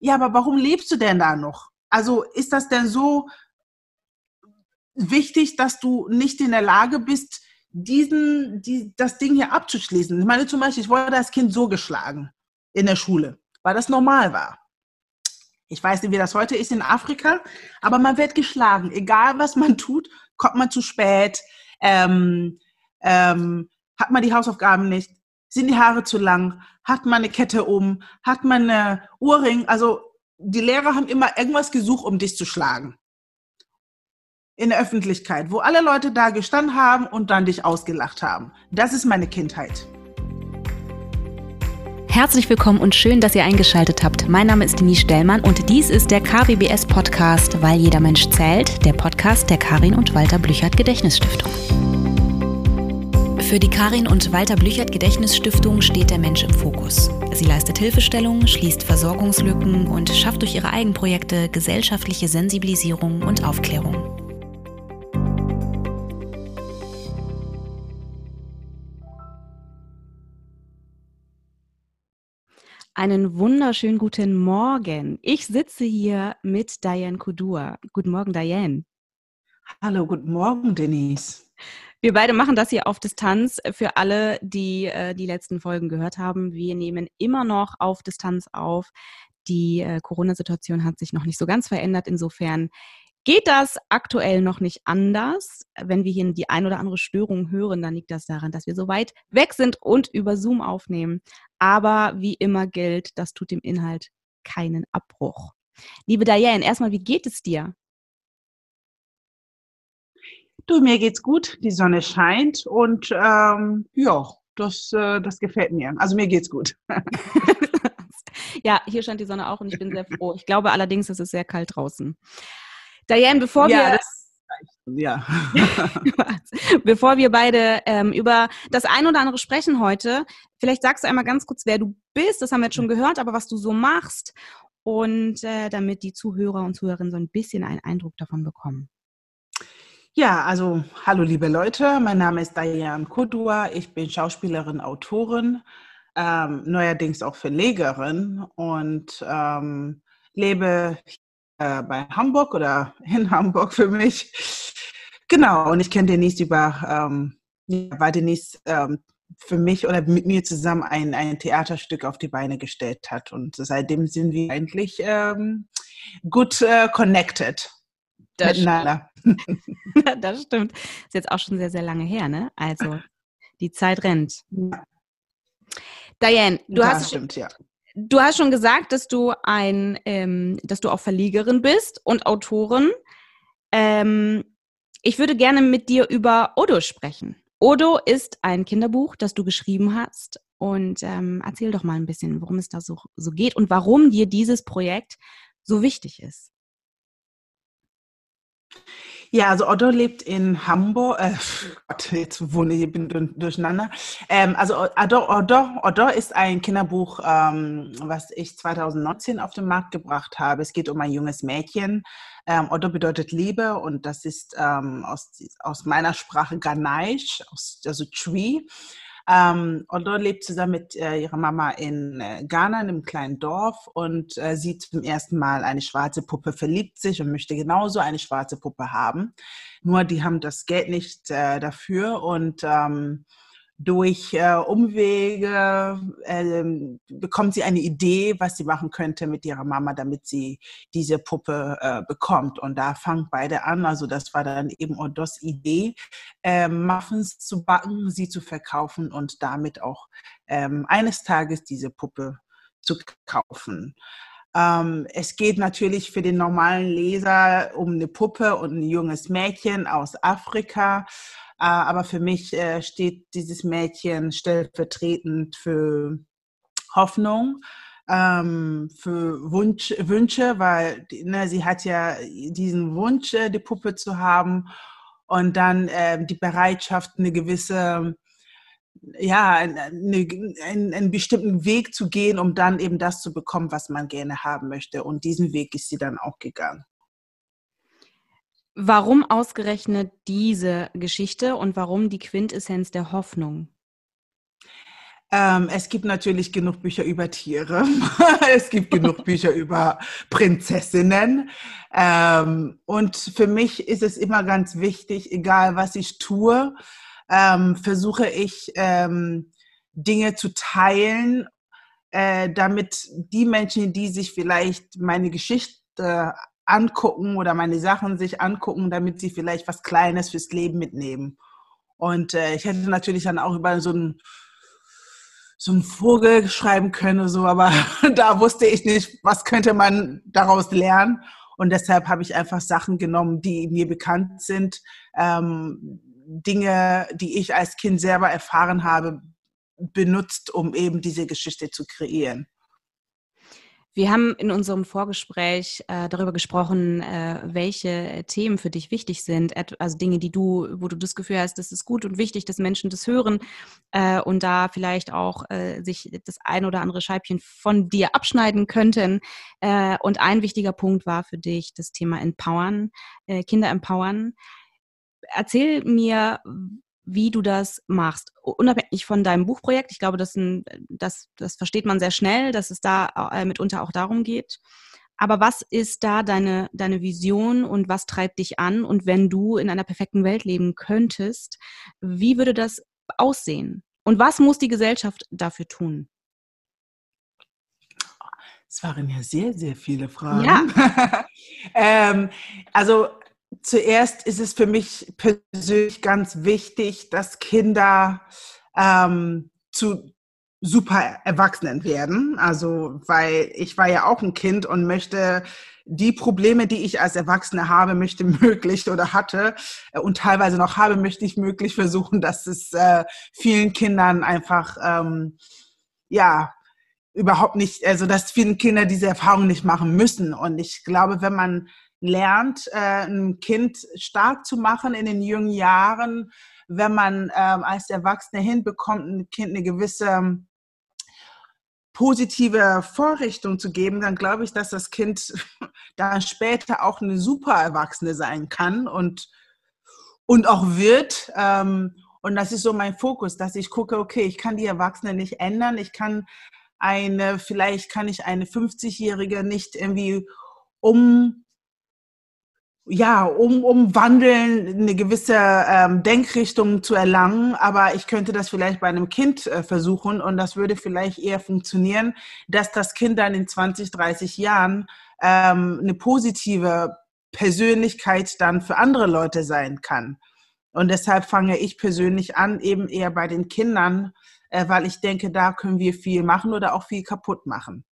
ja, aber warum lebst du denn da noch? Also ist das denn so wichtig, dass du nicht in der Lage bist, diesen, die, das Ding hier abzuschließen? Ich meine zum Beispiel, ich wurde als Kind so geschlagen in der Schule, weil das normal war. Ich weiß nicht, wie das heute ist in Afrika, aber man wird geschlagen. Egal, was man tut, kommt man zu spät, ähm, ähm, hat man die Hausaufgaben nicht, sind die Haare zu lang, hat man eine Kette um, hat man eine Ohrring. Also die Lehrer haben immer irgendwas gesucht, um dich zu schlagen. In der Öffentlichkeit, wo alle Leute da gestanden haben und dann dich ausgelacht haben. Das ist meine Kindheit. Herzlich willkommen und schön, dass ihr eingeschaltet habt. Mein Name ist Denise Stellmann und dies ist der KWBS Podcast, weil jeder Mensch zählt, der Podcast der Karin und Walter Blüchert Gedächtnisstiftung. Für die Karin und Walter Blüchert Gedächtnisstiftung steht der Mensch im Fokus. Sie leistet Hilfestellung, schließt Versorgungslücken und schafft durch ihre Eigenprojekte gesellschaftliche Sensibilisierung und Aufklärung. Einen wunderschönen guten Morgen. Ich sitze hier mit Diane Kudur. Guten Morgen, Diane. Hallo, guten Morgen, Denise. Wir beide machen das hier auf Distanz. Für alle, die äh, die letzten Folgen gehört haben, wir nehmen immer noch auf Distanz auf. Die äh, Corona-Situation hat sich noch nicht so ganz verändert. Insofern geht das aktuell noch nicht anders. Wenn wir hier die ein oder andere Störung hören, dann liegt das daran, dass wir so weit weg sind und über Zoom aufnehmen. Aber wie immer gilt, das tut dem Inhalt keinen Abbruch. Liebe Diane, erstmal, wie geht es dir? Du, mir geht's gut, die Sonne scheint und ähm, ja, das, äh, das gefällt mir. Also mir geht's gut. ja, hier scheint die Sonne auch und ich bin sehr froh. Ich glaube allerdings, es ist sehr kalt draußen. Diane, bevor ja, wir ja. bevor wir beide ähm, über das ein oder andere sprechen heute, vielleicht sagst du einmal ganz kurz, wer du bist. Das haben wir jetzt schon gehört, aber was du so machst und äh, damit die Zuhörer und Zuhörerinnen so ein bisschen einen Eindruck davon bekommen. Ja, also hallo liebe Leute, mein Name ist Diane Kodua, ich bin Schauspielerin, Autorin, ähm, neuerdings auch Verlegerin und ähm, lebe äh, bei Hamburg oder in Hamburg für mich. Genau, und ich kenne Denise über, ähm, weil Denise ähm, für mich oder mit mir zusammen ein, ein Theaterstück auf die Beine gestellt hat. Und seitdem sind wir eigentlich ähm, gut äh, connected das miteinander. das stimmt. Ist jetzt auch schon sehr, sehr lange her, ne? Also die Zeit rennt. Diane, du das hast stimmt, ja. Du hast schon gesagt, dass du ein, ähm, dass du auch Verlegerin bist und Autorin. Ähm, ich würde gerne mit dir über Odo sprechen. Odo ist ein Kinderbuch, das du geschrieben hast. Und ähm, erzähl doch mal ein bisschen, worum es da so, so geht und warum dir dieses Projekt so wichtig ist. Ja, also Otto lebt in Hamburg. Äh, Gott, jetzt wohne ich, bin durcheinander. Ähm, also Otto, Otto, Otto ist ein Kinderbuch, ähm, was ich 2019 auf den Markt gebracht habe. Es geht um ein junges Mädchen. Ähm, Otto bedeutet Liebe und das ist ähm, aus, aus meiner Sprache Ganesh, also Tree. Ähm, Odo lebt zusammen mit äh, ihrer Mama in äh, Ghana, in einem kleinen Dorf, und äh, sieht zum ersten Mal eine schwarze Puppe, verliebt sich und möchte genauso eine schwarze Puppe haben. Nur die haben das Geld nicht äh, dafür und ähm, durch äh, Umwege äh, bekommt sie eine Idee, was sie machen könnte mit ihrer Mama, damit sie diese Puppe äh, bekommt. Und da fangen beide an. Also das war dann eben Odos Idee, ähm, Muffins zu backen, sie zu verkaufen und damit auch ähm, eines Tages diese Puppe zu kaufen. Ähm, es geht natürlich für den normalen Leser um eine Puppe und ein junges Mädchen aus Afrika. Äh, aber für mich äh, steht dieses Mädchen stellvertretend für Hoffnung, ähm, für Wunsch, Wünsche, weil ne, sie hat ja diesen Wunsch, äh, die Puppe zu haben und dann äh, die Bereitschaft, eine gewisse, ja, eine, einen, einen bestimmten Weg zu gehen, um dann eben das zu bekommen, was man gerne haben möchte. Und diesen Weg ist sie dann auch gegangen. Warum ausgerechnet diese Geschichte und warum die Quintessenz der Hoffnung? Ähm, es gibt natürlich genug Bücher über Tiere. es gibt genug Bücher über Prinzessinnen. Ähm, und für mich ist es immer ganz wichtig, egal was ich tue, ähm, versuche ich ähm, Dinge zu teilen, äh, damit die Menschen, die sich vielleicht meine Geschichte angucken oder meine Sachen sich angucken, damit sie vielleicht was Kleines fürs Leben mitnehmen. Und äh, ich hätte natürlich dann auch über so ein so einen Vogel schreiben können, so, aber da wusste ich nicht, was könnte man daraus lernen. Und deshalb habe ich einfach Sachen genommen, die mir bekannt sind, ähm, Dinge, die ich als Kind selber erfahren habe, benutzt, um eben diese Geschichte zu kreieren. Wir haben in unserem Vorgespräch äh, darüber gesprochen, äh, welche Themen für dich wichtig sind, also Dinge, die du, wo du das Gefühl hast, das ist gut und wichtig, dass Menschen das hören äh, und da vielleicht auch äh, sich das ein oder andere Scheibchen von dir abschneiden könnten. Äh, und ein wichtiger Punkt war für dich das Thema Empowern, äh, Kinder empowern. Erzähl mir, wie du das machst. Unabhängig von deinem Buchprojekt. Ich glaube, das, ein, das, das versteht man sehr schnell, dass es da äh, mitunter auch darum geht. Aber was ist da deine, deine Vision und was treibt dich an? Und wenn du in einer perfekten Welt leben könntest, wie würde das aussehen? Und was muss die Gesellschaft dafür tun? Es waren ja sehr, sehr viele Fragen. Ja. ähm, also zuerst ist es für mich persönlich ganz wichtig, dass Kinder ähm, zu super Erwachsenen werden. Also, weil ich war ja auch ein Kind und möchte die Probleme, die ich als Erwachsene habe, möchte möglich oder hatte äh, und teilweise noch habe, möchte ich möglich versuchen, dass es äh, vielen Kindern einfach, ähm, ja, überhaupt nicht, also dass vielen Kinder diese Erfahrung nicht machen müssen. Und ich glaube, wenn man lernt, äh, ein Kind stark zu machen in den jungen Jahren, wenn man ähm, als Erwachsene hinbekommt, ein Kind eine gewisse ähm, positive Vorrichtung zu geben, dann glaube ich, dass das Kind dann später auch eine super Erwachsene sein kann und, und auch wird. Ähm, und das ist so mein Fokus, dass ich gucke, okay, ich kann die Erwachsene nicht ändern. Ich kann eine, vielleicht kann ich eine 50-Jährige nicht irgendwie um ja, um, um Wandeln, eine gewisse ähm, Denkrichtung zu erlangen. Aber ich könnte das vielleicht bei einem Kind äh, versuchen und das würde vielleicht eher funktionieren, dass das Kind dann in 20, 30 Jahren ähm, eine positive Persönlichkeit dann für andere Leute sein kann. Und deshalb fange ich persönlich an, eben eher bei den Kindern, äh, weil ich denke, da können wir viel machen oder auch viel kaputt machen.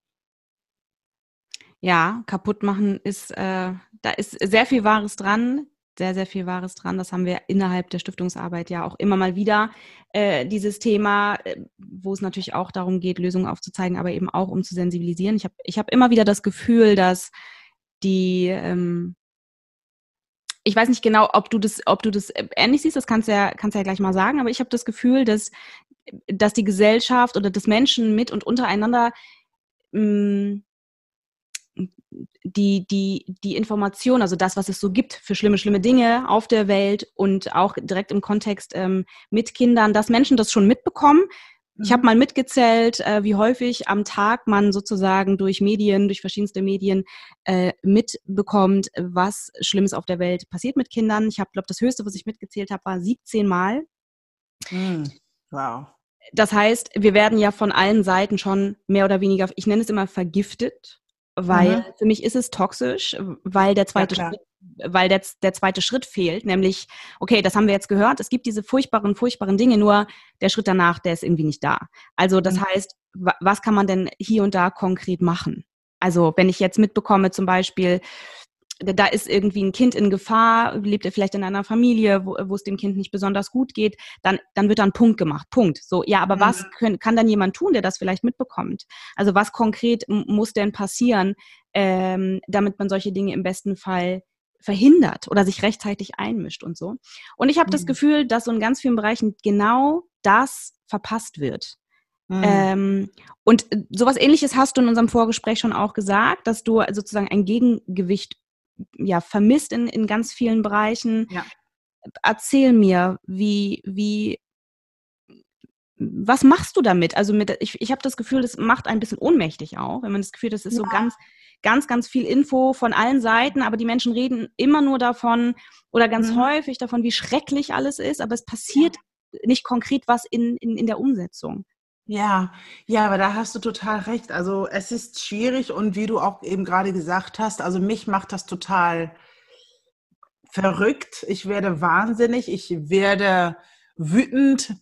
Ja, kaputt machen ist, äh, da ist sehr viel Wahres dran, sehr, sehr viel Wahres dran. Das haben wir innerhalb der Stiftungsarbeit ja auch immer mal wieder, äh, dieses Thema, äh, wo es natürlich auch darum geht, Lösungen aufzuzeigen, aber eben auch um zu sensibilisieren. Ich habe ich hab immer wieder das Gefühl, dass die, ähm, ich weiß nicht genau, ob du das, ob du das ähnlich siehst, das kannst du ja, kannst du ja gleich mal sagen, aber ich habe das Gefühl, dass, dass die Gesellschaft oder dass Menschen mit und untereinander mh, mm, die, die, die Information, also das, was es so gibt für schlimme, schlimme Dinge auf der Welt und auch direkt im Kontext ähm, mit Kindern, dass Menschen das schon mitbekommen. Ich habe mhm. mal mitgezählt, äh, wie häufig am Tag man sozusagen durch Medien, durch verschiedenste Medien äh, mitbekommt, was Schlimmes auf der Welt passiert mit Kindern. Ich habe, glaube das höchste, was ich mitgezählt habe, war 17 Mal. Mhm. Wow. Das heißt, wir werden ja von allen Seiten schon mehr oder weniger, ich nenne es immer vergiftet weil mhm. für mich ist es toxisch, weil der zweite ja, Schritt, weil der, der zweite Schritt fehlt, nämlich, okay, das haben wir jetzt gehört, es gibt diese furchtbaren, furchtbaren Dinge, nur der Schritt danach, der ist irgendwie nicht da. Also das mhm. heißt, was kann man denn hier und da konkret machen? Also wenn ich jetzt mitbekomme, zum Beispiel, da ist irgendwie ein Kind in Gefahr, lebt er vielleicht in einer Familie, wo, wo es dem Kind nicht besonders gut geht, dann, dann wird da ein Punkt gemacht. Punkt. So, ja, aber mhm. was können, kann dann jemand tun, der das vielleicht mitbekommt? Also was konkret muss denn passieren, ähm, damit man solche Dinge im besten Fall verhindert oder sich rechtzeitig einmischt und so. Und ich habe mhm. das Gefühl, dass so in ganz vielen Bereichen genau das verpasst wird. Mhm. Ähm, und äh, sowas ähnliches hast du in unserem Vorgespräch schon auch gesagt, dass du sozusagen ein Gegengewicht ja, vermisst in, in ganz vielen Bereichen. Ja. Erzähl mir, wie, wie, was machst du damit? Also mit, ich, ich habe das Gefühl, das macht ein bisschen ohnmächtig auch, wenn man das Gefühl, das ist ja. so ganz, ganz, ganz viel Info von allen Seiten, aber die Menschen reden immer nur davon oder ganz mhm. häufig davon, wie schrecklich alles ist, aber es passiert ja. nicht konkret was in, in, in der Umsetzung. Ja, ja, aber da hast du total recht. Also es ist schwierig und wie du auch eben gerade gesagt hast, also mich macht das total verrückt. Ich werde wahnsinnig, ich werde wütend,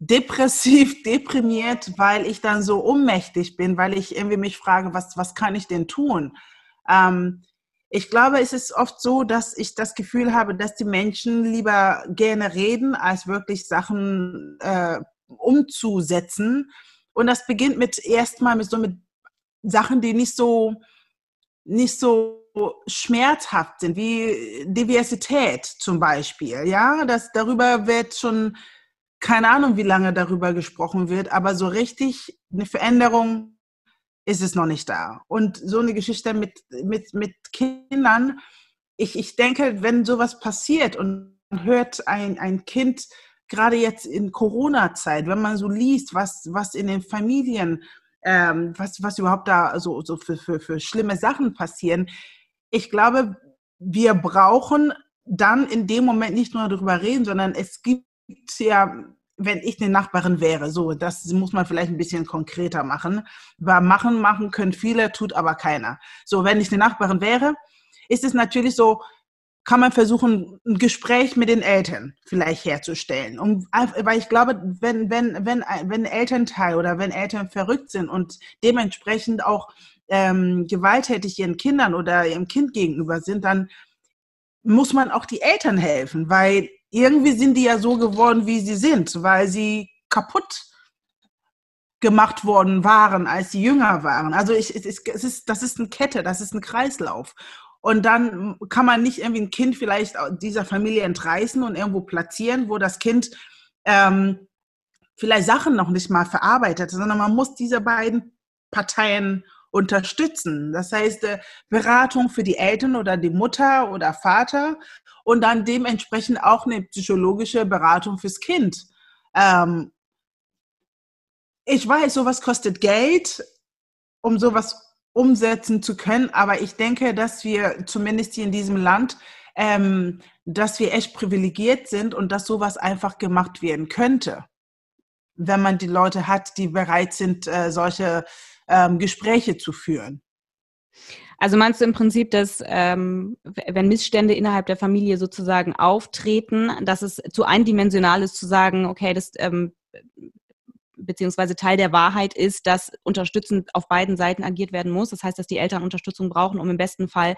depressiv, deprimiert, weil ich dann so ohnmächtig bin, weil ich irgendwie mich frage, was, was kann ich denn tun? Ähm, ich glaube, es ist oft so, dass ich das Gefühl habe, dass die Menschen lieber gerne reden, als wirklich Sachen äh, umzusetzen. Und das beginnt mit erstmal mit so mit Sachen, die nicht so nicht so schmerzhaft sind, wie Diversität zum Beispiel. Ja, das darüber wird schon keine Ahnung, wie lange darüber gesprochen wird, aber so richtig eine Veränderung ist es noch nicht da. Und so eine Geschichte mit, mit, mit Kindern, ich, ich denke, wenn sowas passiert und hört ein, ein Kind, gerade jetzt in Corona-Zeit, wenn man so liest, was, was in den Familien, ähm, was, was überhaupt da so, so für, für, für schlimme Sachen passieren, ich glaube, wir brauchen dann in dem Moment nicht nur darüber reden, sondern es gibt ja, wenn ich eine Nachbarin wäre, so, das muss man vielleicht ein bisschen konkreter machen. Weil machen, machen können viele, tut aber keiner. So, wenn ich eine Nachbarin wäre, ist es natürlich so, kann man versuchen, ein Gespräch mit den Eltern vielleicht herzustellen. Um, weil ich glaube, wenn, wenn, wenn, wenn Elternteil oder wenn Eltern verrückt sind und dementsprechend auch ähm, gewalttätig ihren Kindern oder ihrem Kind gegenüber sind, dann muss man auch die Eltern helfen, weil irgendwie sind die ja so geworden, wie sie sind, weil sie kaputt gemacht worden waren, als sie jünger waren. Also ich, es ist, das ist eine Kette, das ist ein Kreislauf. Und dann kann man nicht irgendwie ein Kind vielleicht dieser Familie entreißen und irgendwo platzieren, wo das Kind ähm, vielleicht Sachen noch nicht mal verarbeitet, sondern man muss diese beiden Parteien unterstützen. Das heißt, äh, Beratung für die Eltern oder die Mutter oder Vater und dann dementsprechend auch eine psychologische Beratung fürs Kind. Ähm, ich weiß, sowas kostet Geld, um sowas umsetzen zu können, aber ich denke, dass wir zumindest hier in diesem Land, ähm, dass wir echt privilegiert sind und dass sowas einfach gemacht werden könnte, wenn man die Leute hat, die bereit sind, äh, solche ähm, Gespräche zu führen. Also meinst du im Prinzip, dass ähm, wenn Missstände innerhalb der Familie sozusagen auftreten, dass es zu eindimensional ist zu sagen, okay, das ähm, beziehungsweise Teil der Wahrheit ist, dass unterstützend auf beiden Seiten agiert werden muss. Das heißt, dass die Eltern Unterstützung brauchen, um im besten Fall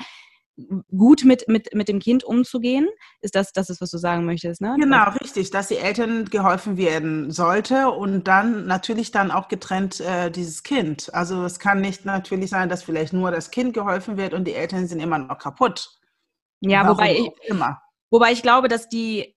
gut mit, mit, mit dem Kind umzugehen? Ist das, das ist, was du sagen möchtest, ne? Genau, richtig, dass die Eltern geholfen werden sollte und dann natürlich dann auch getrennt äh, dieses Kind. Also es kann nicht natürlich sein, dass vielleicht nur das Kind geholfen wird und die Eltern sind immer noch kaputt. Ja, Warum wobei ich, immer. wobei ich glaube, dass die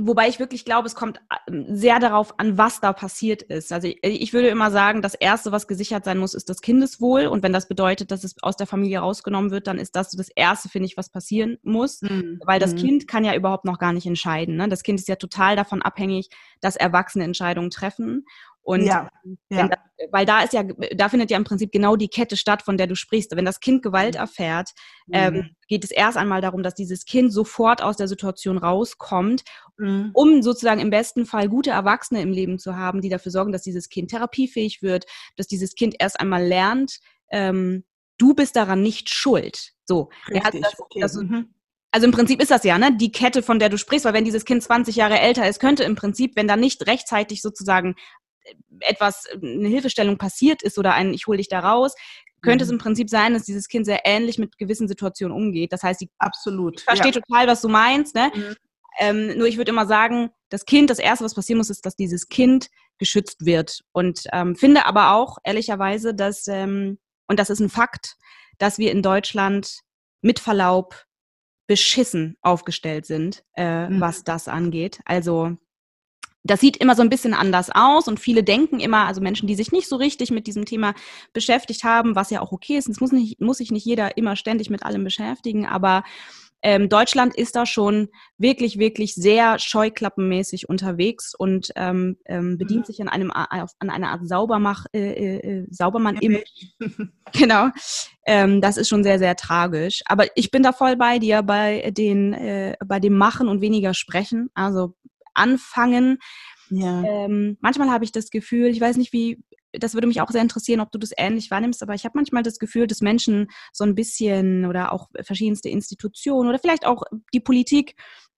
wobei ich wirklich glaube, es kommt ähm, sehr darauf an, was da passiert ist. Also ich, ich, würde immer sagen, das Erste, was gesichert sein muss, ist das Kindeswohl. Und wenn das bedeutet, dass es aus der Familie rausgenommen wird, dann ist das das Erste, finde ich, was passieren muss. Mhm. Weil das mhm. Kind kann ja überhaupt noch gar nicht entscheiden. Ne? Das Kind ist ja total davon abhängig, dass Erwachsene Entscheidungen treffen. Und ja, ja. Das, weil da ist ja, da findet ja im Prinzip genau die Kette statt, von der du sprichst. Wenn das Kind Gewalt mhm. erfährt, ähm, mhm. ähm, geht es erst einmal darum, dass dieses Kind sofort aus der Situation rauskommt, mhm. um sozusagen im besten Fall gute Erwachsene im Leben zu haben, die dafür sorgen, dass dieses Kind therapiefähig wird, dass dieses Kind erst einmal lernt, ähm, du bist daran nicht schuld. So. Richtig, das, okay. das, mhm. Also im Prinzip ist das ja, ne, die Kette, von der du sprichst, weil wenn dieses Kind 20 Jahre älter ist, könnte im Prinzip, wenn da nicht rechtzeitig sozusagen etwas, eine Hilfestellung passiert ist oder ein, ich hole dich da raus, könnte mhm. es im Prinzip sein, dass dieses Kind sehr ähnlich mit gewissen Situationen umgeht. Das heißt, sie absolut versteht ja. total, was du meinst. Ne? Mhm. Ähm, nur ich würde immer sagen, das Kind, das Erste, was passieren muss, ist, dass dieses Kind geschützt wird. Und ähm, finde aber auch, ehrlicherweise, dass, ähm, und das ist ein Fakt, dass wir in Deutschland mit Verlaub beschissen aufgestellt sind, äh, mhm. was das angeht. Also das sieht immer so ein bisschen anders aus und viele denken immer, also Menschen, die sich nicht so richtig mit diesem Thema beschäftigt haben, was ja auch okay ist, es muss, nicht, muss sich nicht jeder immer ständig mit allem beschäftigen, aber Ähm, Deutschland ist da schon wirklich, wirklich sehr scheuklappenmäßig unterwegs und ähm, ähm, bedient mhm. sich an einem an einer Art Saubermach, äh, äh, äh Saubermann-Image. genau. Ähm, das ist schon sehr, sehr tragisch. Aber ich bin da voll bei dir bei den, äh, bei dem Machen und weniger Sprechen. Also anfangen. Ja. Ähm, manchmal habe ich das Gefühl, ich weiß nicht, wie, das würde mich auch sehr interessieren, ob du das ähnlich wahrnimmst, aber ich habe manchmal das Gefühl, dass Menschen so ein bisschen oder auch verschiedenste Institutionen oder vielleicht auch die Politik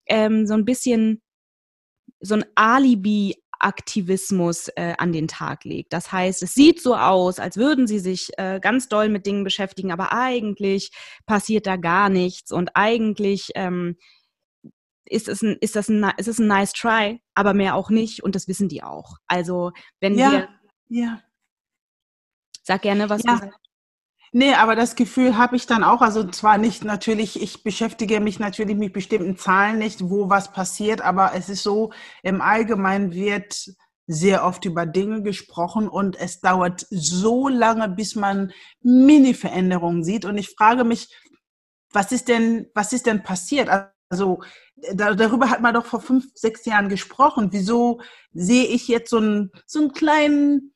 ähm, so ein bisschen so ein Alibi Aktivismus äh, an den Tag legt. Das heißt, es sieht so aus, als würden sie sich äh, ganz doll mit Dingen beschäftigen, aber eigentlich passiert da gar nichts und eigentlich ähm, ist es ein, ist das ein, ist es ein nice try, aber mehr auch nicht und das wissen die auch. Also wenn ja. wir ja. Sag gerne, was ja. du sagst. Nee, aber das Gefühl habe ich dann auch. Also zwar nicht natürlich, ich beschäftige mich natürlich mit bestimmten Zahlen nicht, wo was passiert, aber es ist so, im Allgemeinen wird sehr oft über Dinge gesprochen und es dauert so lange, bis man Mini-Veränderungen sieht. Und ich frage mich, was ist denn, was ist denn passiert? Also da, darüber hat man doch vor fünf, sechs Jahren gesprochen. Wieso sehe ich jetzt so einen, so einen kleinen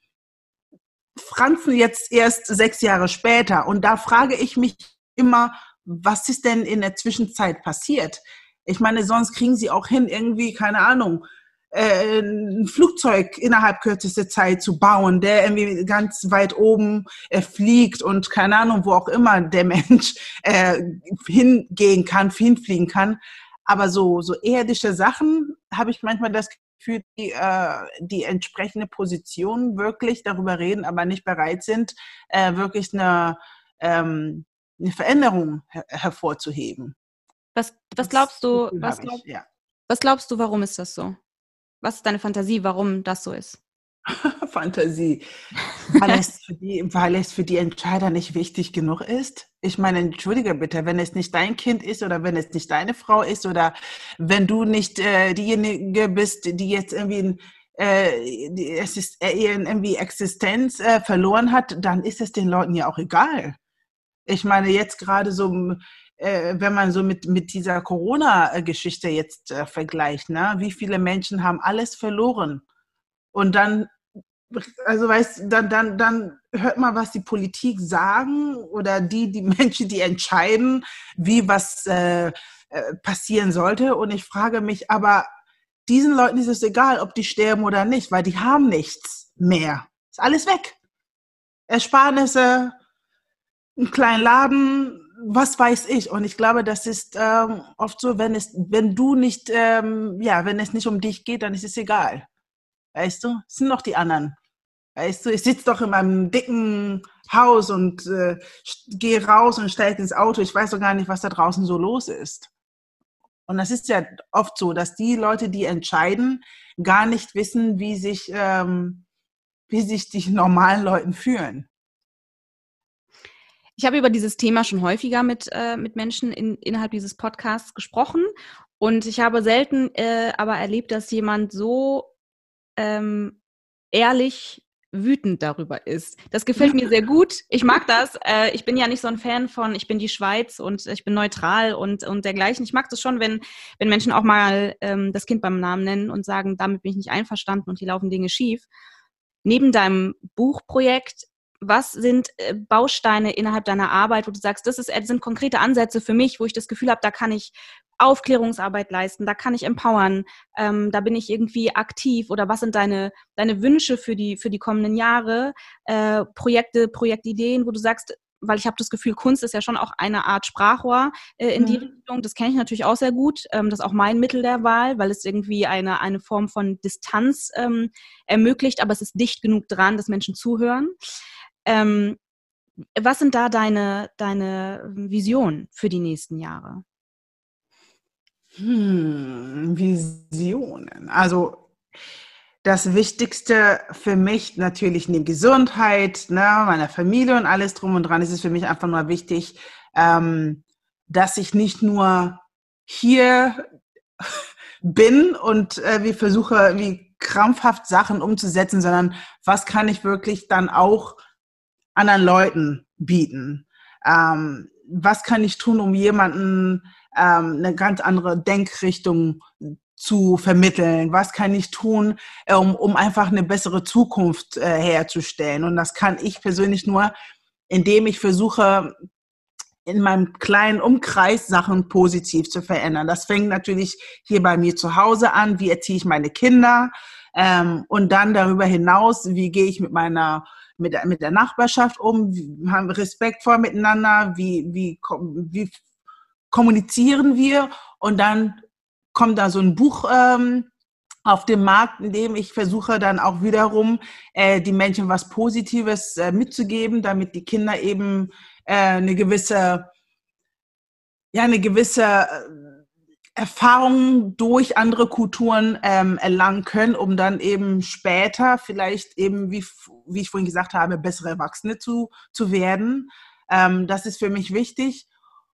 Franzen jetzt erst sechs Jahre später. Und da frage ich mich immer, was ist denn in der Zwischenzeit passiert? Ich meine, sonst kriegen sie auch hin, irgendwie, keine Ahnung, äh, ein Flugzeug innerhalb kürzester Zeit zu bauen, der irgendwie ganz weit oben äh, fliegt und keine Ahnung, wo auch immer der Mensch äh, hingehen kann, hinfliegen kann. Aber so, so irdische Sachen habe ich manchmal das für die, äh, die entsprechende Position wirklich darüber reden, aber nicht bereit sind, äh, wirklich eine, ähm, eine Veränderung her hervorzuheben. Was, was glaubst du, was, glaub, ich, ja. was glaubst du, warum ist das so? Was ist deine Fantasie, warum das so ist? Fantasie. Weil es, für die, weil es für die Entscheider nicht wichtig genug ist. Ich meine, entschuldige bitte, wenn es nicht dein Kind ist oder wenn es nicht deine Frau ist oder wenn du nicht äh, diejenige bist, die jetzt irgendwie äh, die, es ist, äh, irgendwie Existenz äh, verloren hat, dann ist es den Leuten ja auch egal. Ich meine, jetzt gerade so, äh, wenn man so mit, mit dieser Corona-Geschichte jetzt äh, vergleicht, ne? wie viele Menschen haben alles verloren? Und dann also weißt dann, dann, dann hört man, was die Politik sagen oder die, die Menschen, die entscheiden, wie was äh, äh, passieren sollte. Und ich frage mich, aber diesen Leuten ist es egal, ob die sterben oder nicht, weil die haben nichts mehr. Ist alles weg. Ersparnisse, einen kleinen Laden, was weiß ich. Und ich glaube, das ist ähm, oft so, wenn es, wenn du nicht, ähm, ja, wenn es nicht um dich geht, dann ist es egal. Weißt du, es sind noch die anderen. Weißt du, ich sitze doch in meinem dicken Haus und äh, gehe raus und steige ins Auto. Ich weiß doch gar nicht, was da draußen so los ist. Und das ist ja oft so, dass die Leute, die entscheiden, gar nicht wissen, wie sich, ähm, wie sich die normalen Leuten fühlen. Ich habe über dieses Thema schon häufiger mit, äh, mit Menschen in, innerhalb dieses Podcasts gesprochen und ich habe selten äh, aber erlebt, dass jemand so ähm, ehrlich wütend darüber ist. Das gefällt mir sehr gut. Ich mag das. Äh, ich bin ja nicht so ein Fan von, ich bin die Schweiz und ich bin neutral und, und dergleichen. Ich mag das schon, wenn, wenn Menschen auch mal ähm, das Kind beim Namen nennen und sagen, damit bin ich nicht einverstanden und hier laufen Dinge schief. Neben deinem Buchprojekt was sind äh, Bausteine innerhalb deiner Arbeit, wo du sagst, das ist, das sind konkrete Ansätze für mich, wo ich das Gefühl habe, da kann ich Aufklärungsarbeit leisten, da kann ich empowern, ähm, da bin ich irgendwie aktiv oder was sind deine, deine Wünsche für die, für die kommenden Jahre, äh, Projekte, Projektideen, wo du sagst, weil ich habe das Gefühl, Kunst ist ja schon auch eine Art Sprachrohr äh, in mhm. die Richtung. Das kenne ich natürlich auch sehr gut. Ähm, das ist auch mein Mittel der Wahl, weil es irgendwie eine, eine Form von Distanz ähm, ermöglicht, aber es ist dicht genug dran, dass Menschen zuhören. Ähm, was sind da deine, deine Visionen für die nächsten Jahre? Hm, Visionen. Also das Wichtigste für mich natürlich neben Gesundheit, ne, meiner Familie und alles drum und dran ist es für mich einfach nur wichtig, ähm, dass ich nicht nur hier bin und äh, wie versuche, wie krampfhaft Sachen umzusetzen, sondern was kann ich wirklich dann auch anderen Leuten bieten? Ähm, was kann ich tun, um jemanden ähm, eine ganz andere Denkrichtung zu vermitteln? Was kann ich tun, um, um einfach eine bessere Zukunft äh, herzustellen? Und das kann ich persönlich nur, indem ich versuche, in meinem kleinen Umkreis Sachen positiv zu verändern. Das fängt natürlich hier bei mir zu Hause an. Wie erziehe ich meine Kinder? Ähm, und dann darüber hinaus, wie gehe ich mit meiner mit, mit der Nachbarschaft um? Wie, haben wir respektvoll miteinander? Wie, wie, wie kommunizieren wir? Und dann kommt da so ein Buch ähm, auf dem Markt, in dem ich versuche dann auch wiederum äh, die Menschen was Positives äh, mitzugeben, damit die Kinder eben äh, eine gewisse, ja, eine gewisse äh, Erfahrung durch andere Kulturen ähm, erlangen können, um dann eben später vielleicht eben, wie, wie ich vorhin gesagt habe, bessere Erwachsene zu, zu werden. Ähm, das ist für mich wichtig.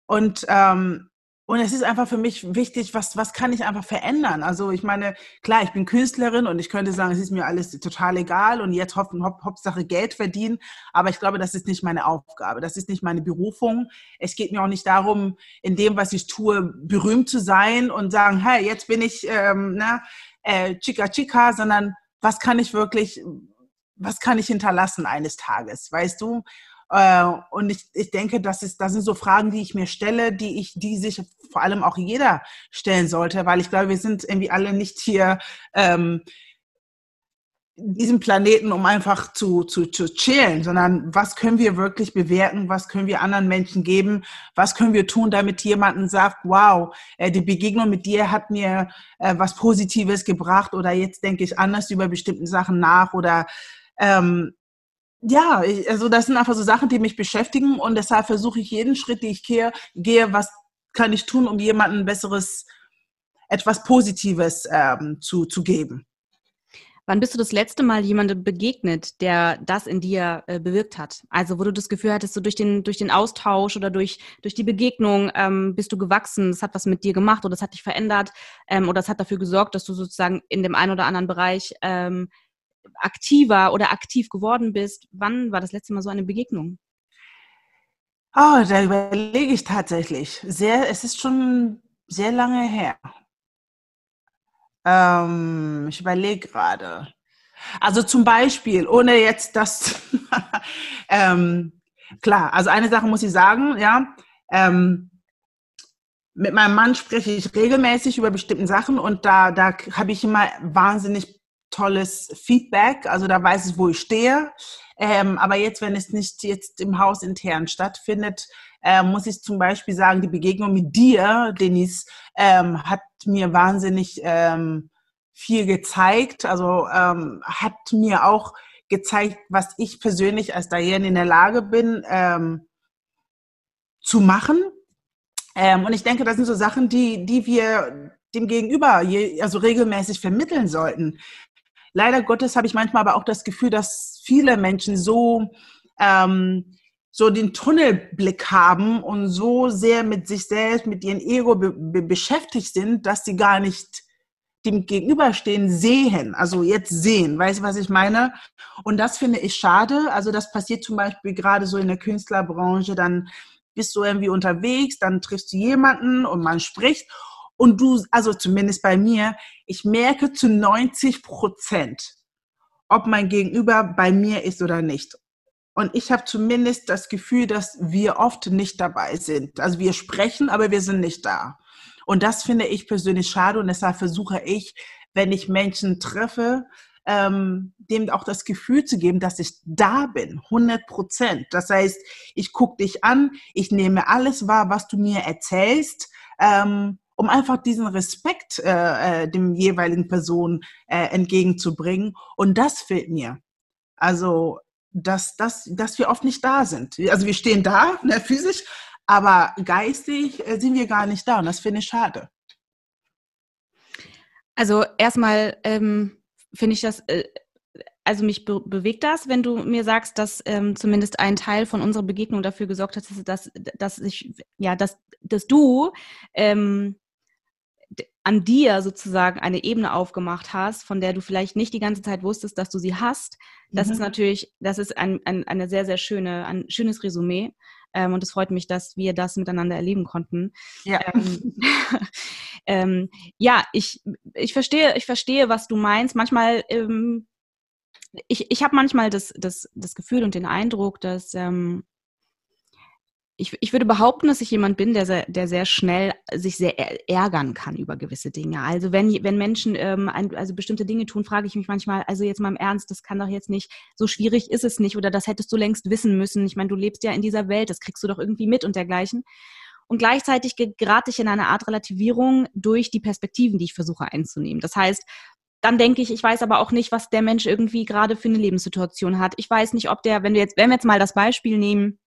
Und ähm, und es ist einfach für mich wichtig, was, was kann ich einfach verändern? Also ich meine, klar, ich bin Künstlerin und ich könnte sagen, es ist mir alles total egal und jetzt hoffen, hop, Hauptsache Geld verdienen. Aber ich glaube, das ist nicht meine Aufgabe. Das ist nicht meine Berufung. Es geht mir auch nicht darum, in dem, was ich tue, berühmt zu sein und sagen, hey, jetzt bin ich ähm, ne, äh, Chica Chica, sondern was kann ich wirklich, was kann ich hinterlassen eines Tages, weißt du? Äh, und ich, ich denke, das, ist, das sind so Fragen, die ich mir stelle, die ich, die sich vor allem auch jeder stellen sollte, weil ich glaube, wir sind irgendwie alle nicht hier ähm, diesem Planeten, um einfach zu, zu, zu chillen, sondern was können wir wirklich bewerten, was können wir anderen Menschen geben, was können wir tun, damit jemanden sagt, wow, äh, die Begegnung mit dir hat mir äh, was Positives gebracht oder jetzt denke ich anders über bestimmte Sachen nach oder ähm, ja, ich, also das sind einfach so Sachen, die mich beschäftigen und deshalb versuche ich jeden Schritt, den ich gehe, gehe, was kann ich tun, um jemandem besseres, etwas Positives ähm, zu, zu geben. Wann bist du das letzte Mal jemandem begegnet, der das in dir äh, bewirkt hat? Also wo du das Gefühl hattest, so durch den, durch den Austausch oder durch, durch die Begegnung ähm, bist du gewachsen, das hat was mit dir gemacht oder das hat dich verändert ähm, oder das hat dafür gesorgt, dass du sozusagen in dem einen oder anderen Bereich ähm, aktiver oder aktiv geworden bist. Wann war das letzte Mal so eine Begegnung? Oh, da überlege ich tatsächlich. Sehr, es ist schon sehr lange her. Ähm, ich überlege gerade. Also zum Beispiel, ohne jetzt das, ähm, klar, also eine Sache muss ich sagen, ja, ähm, mit meinem Mann spreche ich regelmäßig über bestimmte Sachen und da, da habe ich immer wahnsinnig tolles Feedback. Also da weiß ich, wo ich stehe. Ähm, aber jetzt, wenn es nicht jetzt im Haus intern stattfindet, äh, muss ich zum Beispiel sagen, die Begegnung mit dir, Denise, ähm, hat mir wahnsinnig ähm, viel gezeigt. Also ähm, hat mir auch gezeigt, was ich persönlich als Diane in der Lage bin ähm, zu machen. Ähm, und ich denke, das sind so Sachen, die, die wir dem Gegenüber also regelmäßig vermitteln sollten leider Gottes habe ich manchmal aber auch das Gefühl, dass viele Menschen so, ähm, so den Tunnelblick haben und so sehr mit sich selbst, mit ihrem Ego be be beschäftigt sind, dass sie gar nicht dem Gegenüberstehen sehen, also jetzt sehen, weißt du, was ich meine? Und das finde ich schade. Also das passiert zum Beispiel gerade so in der Künstlerbranche, dann bist du irgendwie unterwegs, dann triffst du jemanden und man spricht und du, also zumindest bei mir, ich merke zu 90 Prozent, ob mein Gegenüber bei mir ist oder nicht. Und ich habe zumindest das Gefühl, dass wir oft nicht dabei sind. Also wir sprechen, aber wir sind nicht da. Und das finde ich persönlich schade und deshalb versuche ich, wenn ich Menschen treffe, ähm, dem auch das Gefühl zu geben, dass ich da bin, 100 Prozent. Das heißt, ich gucke dich an, ich nehme alles wahr, was du mir erzählst. Ähm, um einfach diesen Respekt äh, äh, dem jeweiligen Person äh, entgegenzubringen. Und das fehlt mir. Also, dass, dass, dass wir oft nicht da sind. Also wir stehen da, ne, physisch, aber geistig äh, sind wir gar nicht da. Und das finde ich schade. Also erstmal ähm, finde ich das äh, also mich be bewegt das, wenn du mir sagst, dass ähm, zumindest ein Teil von unserer Begegnung dafür gesorgt hat, dass, dass ich, ja, dass, dass du ähm, an dir sozusagen eine Ebene aufgemacht hast, von der du vielleicht nicht die ganze Zeit wusstest, dass du sie hast. Das mhm. ist natürlich, das ist ein, ein, eine sehr, sehr schöne, ein schönes Resümee. Ähm, und es freut mich, dass wir das miteinander erleben konnten. Ja, ähm, ähm, ja ich, ich, verstehe, ich verstehe, was du meinst. Manchmal, ähm, ich, ich habe manchmal das, das, das Gefühl und den Eindruck, dass ähm, ich, ich würde behaupten, dass ich jemand bin, der sehr, der sehr schnell sich sehr ärgern kann über gewisse Dinge. Also wenn, wenn Menschen ähm, ein, also bestimmte Dinge tun, frage ich mich manchmal, also jetzt mal im Ernst, das kann doch jetzt nicht, so schwierig ist es nicht oder das hättest du längst wissen müssen. Ich meine, du lebst ja in dieser Welt, das kriegst du doch irgendwie mit und dergleichen. Und gleichzeitig gerate ich in eine Art Relativierung durch die Perspektiven, die ich versuche einzunehmen. Das heißt, dann denke ich, ich weiß aber auch nicht, was der Mensch irgendwie gerade für eine Lebenssituation hat. Ich weiß nicht, ob der, wenn wir jetzt, wenn wir jetzt mal das Beispiel nehmen,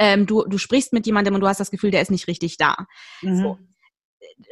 ähm, du, du sprichst mit jemandem und du hast das Gefühl, der ist nicht richtig da. Mhm. So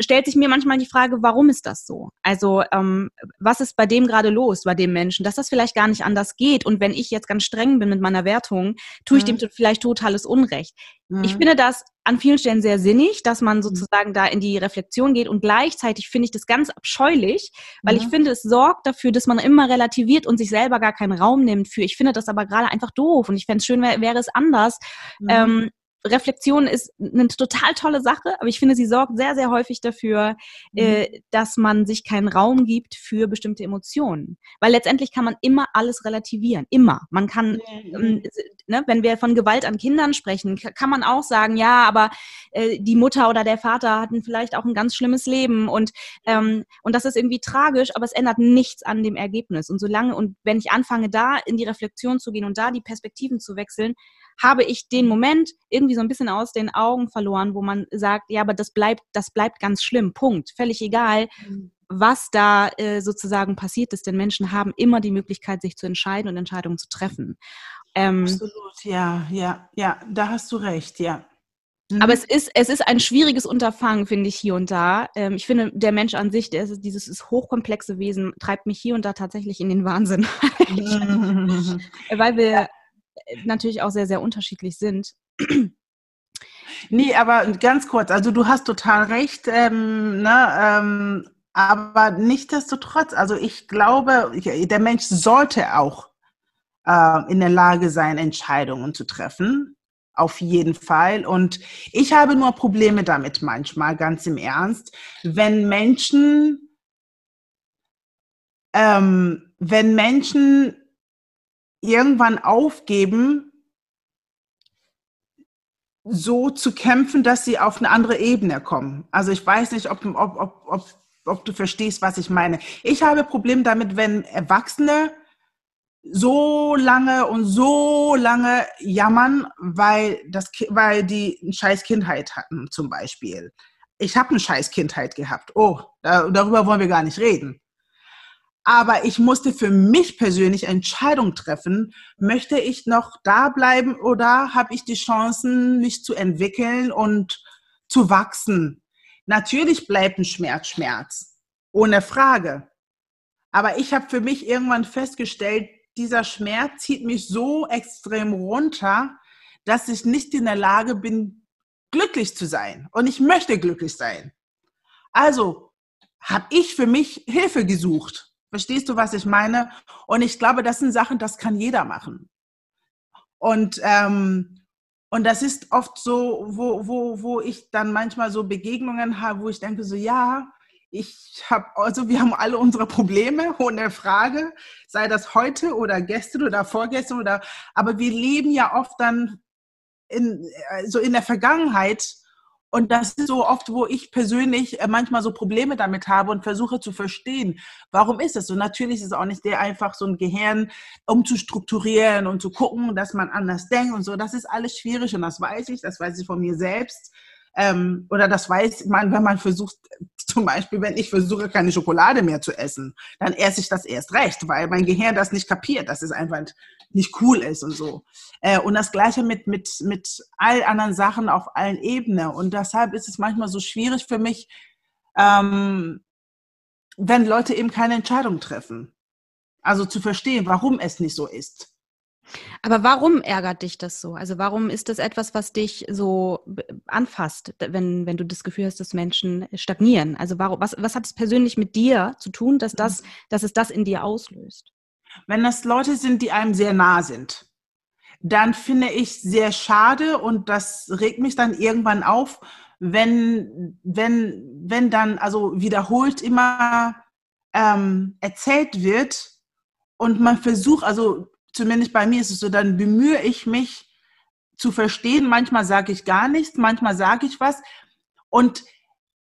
stellt sich mir manchmal die Frage, warum ist das so? Also ähm, was ist bei dem gerade los, bei dem Menschen, dass das vielleicht gar nicht anders geht? Und wenn ich jetzt ganz streng bin mit meiner Wertung, tue ich mhm. dem vielleicht totales Unrecht. Mhm. Ich finde das an vielen Stellen sehr sinnig, dass man mhm. sozusagen da in die Reflexion geht und gleichzeitig finde ich das ganz abscheulich, weil ich finde, es sorgt dafür, dass man immer relativiert und sich selber gar keinen Raum nimmt für. Ich finde das aber gerade einfach doof und ich fände es schön, wäre wär es anders. Mhm. Ähm, Reflexion ist eine total tolle Sache, aber ich finde, sie sorgt sehr, sehr häufig dafür, mhm. äh, dass man sich keinen Raum gibt für bestimmte Emotionen. Weil letztendlich kann man immer alles relativieren. Immer. Man kann, mhm. ähm, ne, wenn wir von Gewalt an Kindern sprechen, kann man auch sagen, ja, aber äh, die Mutter oder der Vater hatten vielleicht auch ein ganz schlimmes Leben und, ähm, und das ist irgendwie tragisch, aber es ändert nichts an dem Ergebnis. Und solange, und wenn ich anfange, da in die Reflexion zu gehen und da die Perspektiven zu wechseln, habe ich den Moment irgendwie so ein bisschen aus den Augen verloren, wo man sagt, ja, aber das bleibt, das bleibt ganz schlimm. Punkt. Völlig egal, mhm. was da äh, sozusagen passiert ist. Denn Menschen haben immer die Möglichkeit, sich zu entscheiden und Entscheidungen zu treffen. Ähm, Absolut, ja, ja, ja, da hast du recht, ja. Mhm. Aber es ist, es ist ein schwieriges Unterfangen, finde ich, hier und da. Ähm, ich finde, der Mensch an sich, der ist, dieses ist hochkomplexe Wesen, treibt mich hier und da tatsächlich in den Wahnsinn. Weil wir natürlich auch sehr, sehr unterschiedlich sind. Nee, aber ganz kurz, also du hast total recht, ähm, ne, ähm, aber nichtsdestotrotz, also ich glaube, der Mensch sollte auch äh, in der Lage sein, Entscheidungen zu treffen. Auf jeden Fall. Und ich habe nur Probleme damit manchmal, ganz im Ernst, wenn Menschen, ähm, wenn Menschen irgendwann aufgeben, so zu kämpfen, dass sie auf eine andere Ebene kommen. Also ich weiß nicht, ob, ob, ob, ob, ob du verstehst, was ich meine. Ich habe Probleme damit, wenn Erwachsene so lange und so lange jammern, weil, das, weil die eine scheiß Kindheit hatten, zum Beispiel. Ich habe eine scheiß Kindheit gehabt. Oh, da, darüber wollen wir gar nicht reden. Aber ich musste für mich persönlich Entscheidung treffen, möchte ich noch da bleiben oder habe ich die Chancen, mich zu entwickeln und zu wachsen? Natürlich bleibt ein Schmerz Schmerz, ohne Frage. Aber ich habe für mich irgendwann festgestellt, dieser Schmerz zieht mich so extrem runter, dass ich nicht in der Lage bin, glücklich zu sein. Und ich möchte glücklich sein. Also habe ich für mich Hilfe gesucht. Verstehst du, was ich meine? Und ich glaube, das sind Sachen, das kann jeder machen. Und, ähm, und das ist oft so, wo, wo, wo ich dann manchmal so Begegnungen habe, wo ich denke, so ja, ich habe, also wir haben alle unsere Probleme, ohne Frage, sei das heute oder gestern oder vorgestern oder, aber wir leben ja oft dann in, so in der Vergangenheit und das ist so oft, wo ich persönlich äh, manchmal so Probleme damit habe und versuche zu verstehen, warum ist es so. Natürlich ist es auch nicht der einfach so ein Gehirn umzustrukturieren und zu gucken, dass man anders denkt und so. Das ist alles schwierig und das weiß ich, das weiß ich von mir selbst. Ähm, oder das weiß man, wenn man versucht, zum Beispiel, wenn ich versuche, keine Schokolade mehr zu essen, dann esse ich das erst recht, weil mein Gehirn das nicht kapiert, dass es einfach nicht cool ist und so. Äh, und das Gleiche mit, mit, mit all anderen Sachen auf allen Ebenen. Und deshalb ist es manchmal so schwierig für mich, ähm, wenn Leute eben keine Entscheidung treffen. Also zu verstehen, warum es nicht so ist. Aber warum ärgert dich das so? Also warum ist das etwas, was dich so anfasst, wenn, wenn du das Gefühl hast, dass Menschen stagnieren? Also warum, was, was hat es persönlich mit dir zu tun, dass, das, dass es das in dir auslöst? Wenn das Leute sind, die einem sehr nah sind. dann finde ich sehr schade und das regt mich dann irgendwann auf, wenn, wenn, wenn dann also wiederholt immer ähm, erzählt wird und man versucht, also zumindest bei mir ist es so, dann bemühe ich mich zu verstehen. Manchmal sage ich gar nichts, manchmal sage ich was. Und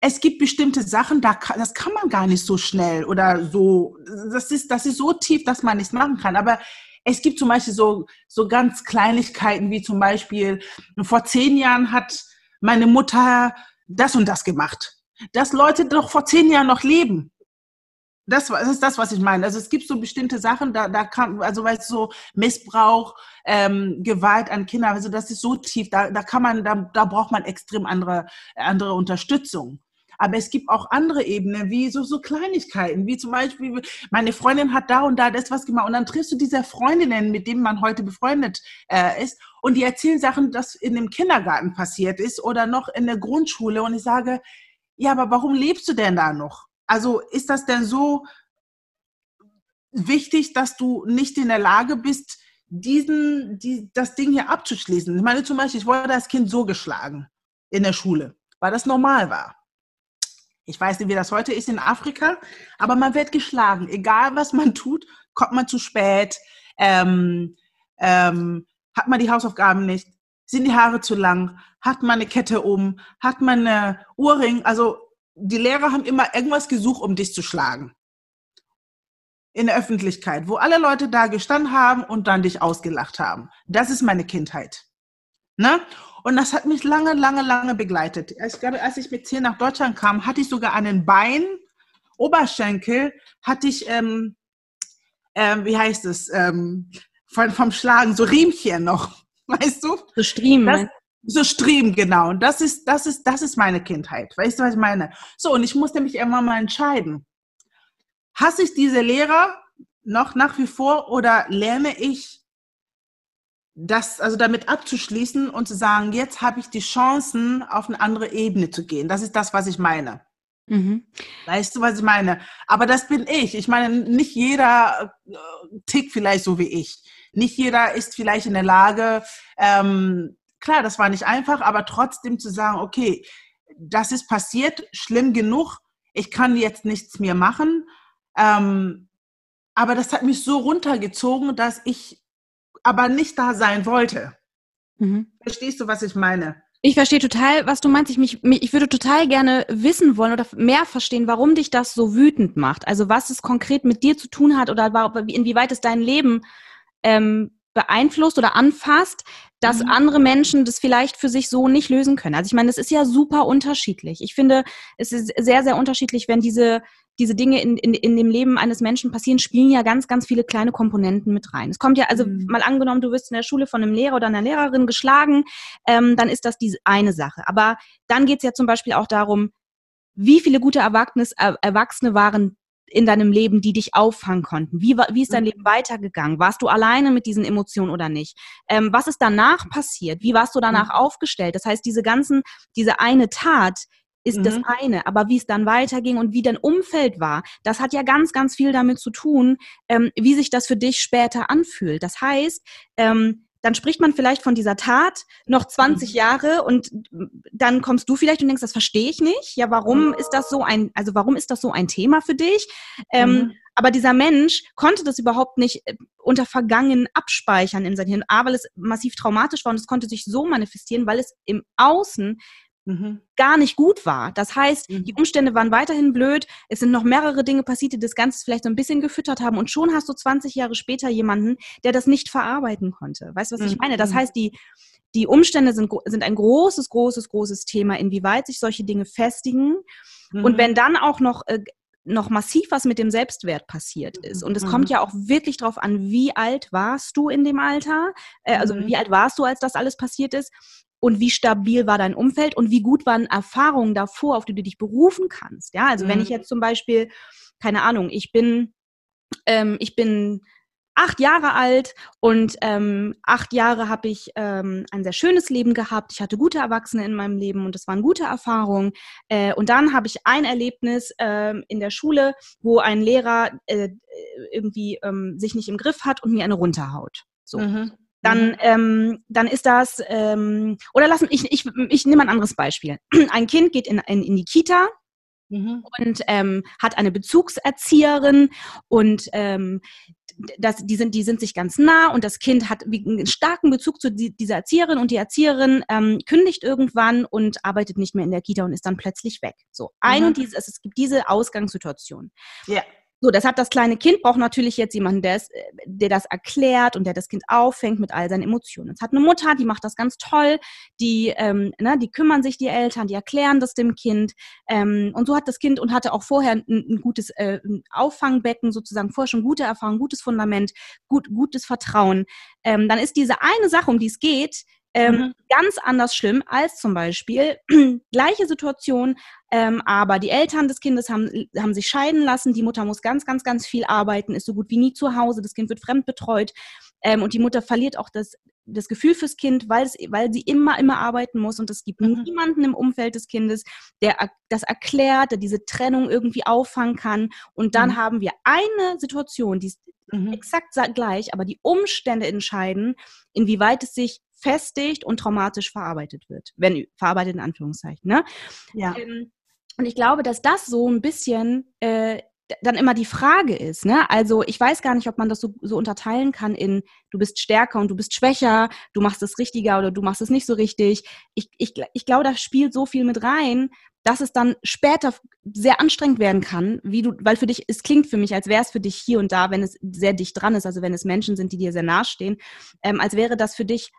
es gibt bestimmte Sachen, da kann, das kann man gar nicht so schnell oder so. Das ist, das ist so tief, dass man nichts machen kann. Aber es gibt zum Beispiel so, so ganz Kleinigkeiten, wie zum Beispiel, vor zehn Jahren hat meine Mutter das und das gemacht. Dass Leute doch vor zehn Jahren noch leben. Das, das ist das, was ich meine. Also es gibt so bestimmte Sachen, da, da kann, also weil so Missbrauch, ähm, Gewalt an Kindern, also das ist so tief, da, da kann man, da, da braucht man extrem andere, andere Unterstützung. Aber es gibt auch andere Ebenen, wie so, so Kleinigkeiten, wie zum Beispiel, meine Freundin hat da und da das was gemacht. Und dann triffst du diese Freundinnen, mit denen man heute befreundet äh, ist, und die erzählen Sachen, das in dem Kindergarten passiert ist oder noch in der Grundschule. Und ich sage, ja, aber warum lebst du denn da noch? Also ist das denn so wichtig, dass du nicht in der Lage bist, diesen, die, das Ding hier abzuschließen? Ich meine zum Beispiel, ich wurde als Kind so geschlagen in der Schule, weil das normal war. Ich weiß nicht, wie das heute ist in Afrika, aber man wird geschlagen. Egal, was man tut, kommt man zu spät, ähm, ähm, hat man die Hausaufgaben nicht, sind die Haare zu lang, hat man eine Kette um, hat man eine Ohrring. Also die Lehrer haben immer irgendwas gesucht, um dich zu schlagen. In der Öffentlichkeit, wo alle Leute da gestanden haben und dann dich ausgelacht haben. Das ist meine Kindheit. Ne? Und das hat mich lange, lange, lange begleitet. Ich glaube, als ich mit zehn nach Deutschland kam, hatte ich sogar an den Bein, Oberschenkel, hatte ich, ähm, ähm, wie heißt es, ähm, von, vom Schlagen, so Riemchen noch, weißt du? So Striemen. Das, so Striemen, genau. Und das ist, das ist, das ist meine Kindheit. Weißt du, was ich meine? So, und ich musste mich irgendwann mal entscheiden. Hasse ich diese Lehrer noch nach wie vor oder lerne ich das, also damit abzuschließen und zu sagen, jetzt habe ich die Chancen, auf eine andere Ebene zu gehen. Das ist das, was ich meine. Mhm. Weißt du, was ich meine? Aber das bin ich. Ich meine, nicht jeder äh, tickt vielleicht so wie ich. Nicht jeder ist vielleicht in der Lage, ähm, klar, das war nicht einfach, aber trotzdem zu sagen, okay, das ist passiert, schlimm genug, ich kann jetzt nichts mehr machen. Ähm, aber das hat mich so runtergezogen, dass ich aber nicht da sein wollte. Mhm. Verstehst du, was ich meine? Ich verstehe total, was du meinst. Ich, mich, ich würde total gerne wissen wollen oder mehr verstehen, warum dich das so wütend macht. Also was es konkret mit dir zu tun hat oder inwieweit es dein Leben ähm, beeinflusst oder anfasst, dass mhm. andere Menschen das vielleicht für sich so nicht lösen können. Also ich meine, das ist ja super unterschiedlich. Ich finde, es ist sehr, sehr unterschiedlich, wenn diese diese Dinge in, in, in dem Leben eines Menschen passieren, spielen ja ganz, ganz viele kleine Komponenten mit rein. Es kommt ja, also mhm. mal angenommen, du wirst in der Schule von einem Lehrer oder einer Lehrerin geschlagen, ähm, dann ist das diese eine Sache. Aber dann geht es ja zum Beispiel auch darum, wie viele gute Erwachsene, Erwachsene waren in deinem Leben, die dich auffangen konnten? Wie, wie ist dein mhm. Leben weitergegangen? Warst du alleine mit diesen Emotionen oder nicht? Ähm, was ist danach passiert? Wie warst du danach mhm. aufgestellt? Das heißt, diese ganzen, diese eine Tat, ist mhm. das eine. Aber wie es dann weiterging und wie dein Umfeld war, das hat ja ganz, ganz viel damit zu tun, ähm, wie sich das für dich später anfühlt. Das heißt, ähm, dann spricht man vielleicht von dieser Tat noch 20 mhm. Jahre und dann kommst du vielleicht und denkst, das verstehe ich nicht. Ja, warum ist das so ein, also warum ist das so ein Thema für dich? Ähm, mhm. Aber dieser Mensch konnte das überhaupt nicht äh, unter Vergangen abspeichern in sein Hirn. A, weil es massiv traumatisch war und es konnte sich so manifestieren, weil es im Außen mhm. gar nicht gut war. Das heißt, mhm. die Umstände waren weiterhin blöd. Es sind noch mehrere Dinge passiert, die das Ganze vielleicht so ein bisschen gefüttert haben. Und schon hast du 20 Jahre später jemanden, der das nicht verarbeiten konnte. Weißt du, was mhm. ich meine? Das heißt, die, die Umstände sind, sind ein großes, großes, großes Thema, inwieweit sich solche Dinge festigen. Und mhm. wenn dann auch noch äh, noch massiv was mit dem Selbstwert passiert ist. Und es mhm. kommt ja auch wirklich darauf an, wie alt warst du in dem Alter, äh, also mhm. wie alt warst du, als das alles passiert ist und wie stabil war dein Umfeld und wie gut waren Erfahrungen davor, auf die du dich berufen kannst. Ja, also mhm. wenn ich jetzt zum Beispiel, keine Ahnung, ich bin, ähm, ich bin acht Jahre alt und ähm, acht Jahre habe ich ähm, ein sehr schönes Leben gehabt. Ich hatte gute Erwachsene in meinem Leben und das waren gute Erfahrungen. Äh, und dann habe ich ein Erlebnis äh, in der Schule, wo ein Lehrer äh, irgendwie ähm, sich nicht im Griff hat und mir eine runterhaut. So. Mhm. Dann, mhm. ähm, dann ist das, ähm, oder lassen, ich, ich, ich nehme ein anderes Beispiel. Ein Kind geht in, in, in die Kita mhm. und ähm, hat eine Bezugserzieherin und ähm, das, die, sind, die sind sich ganz nah und das Kind hat einen starken Bezug zu die, dieser Erzieherin und die Erzieherin ähm, kündigt irgendwann und arbeitet nicht mehr in der Kita und ist dann plötzlich weg. So, ein mhm. und dieses, es gibt diese Ausgangssituation. Ja. So, deshalb das kleine Kind braucht natürlich jetzt jemanden, der, es, der das erklärt und der das Kind auffängt mit all seinen Emotionen. Es hat eine Mutter, die macht das ganz toll, die, ähm, ne, die kümmern sich die Eltern, die erklären das dem Kind. Ähm, und so hat das Kind und hatte auch vorher ein, ein gutes äh, ein Auffangbecken, sozusagen vorher schon gute Erfahrung, gutes Fundament, gut, gutes Vertrauen. Ähm, dann ist diese eine Sache, um die es geht, ähm, mhm. Ganz anders schlimm als zum Beispiel gleiche Situation, ähm, aber die Eltern des Kindes haben, haben sich scheiden lassen. Die Mutter muss ganz, ganz, ganz viel arbeiten, ist so gut wie nie zu Hause. Das Kind wird fremdbetreut ähm, und die Mutter verliert auch das, das Gefühl fürs Kind, weil, es, weil sie immer, immer arbeiten muss und es gibt mhm. niemanden im Umfeld des Kindes, der das erklärt, der diese Trennung irgendwie auffangen kann. Und dann mhm. haben wir eine Situation, die ist mhm. exakt gleich, aber die Umstände entscheiden, inwieweit es sich festigt und traumatisch verarbeitet wird. Wenn verarbeitet in Anführungszeichen. Ne? Ja. Ähm, und ich glaube, dass das so ein bisschen äh, dann immer die Frage ist, ne? Also ich weiß gar nicht, ob man das so, so unterteilen kann in du bist stärker und du bist schwächer, du machst es richtiger oder du machst es nicht so richtig. Ich, ich, ich glaube, da spielt so viel mit rein, dass es dann später sehr anstrengend werden kann, wie du, weil für dich, es klingt für mich, als wäre es für dich hier und da, wenn es sehr dicht dran ist, also wenn es Menschen sind, die dir sehr nahestehen, ähm, als wäre das für dich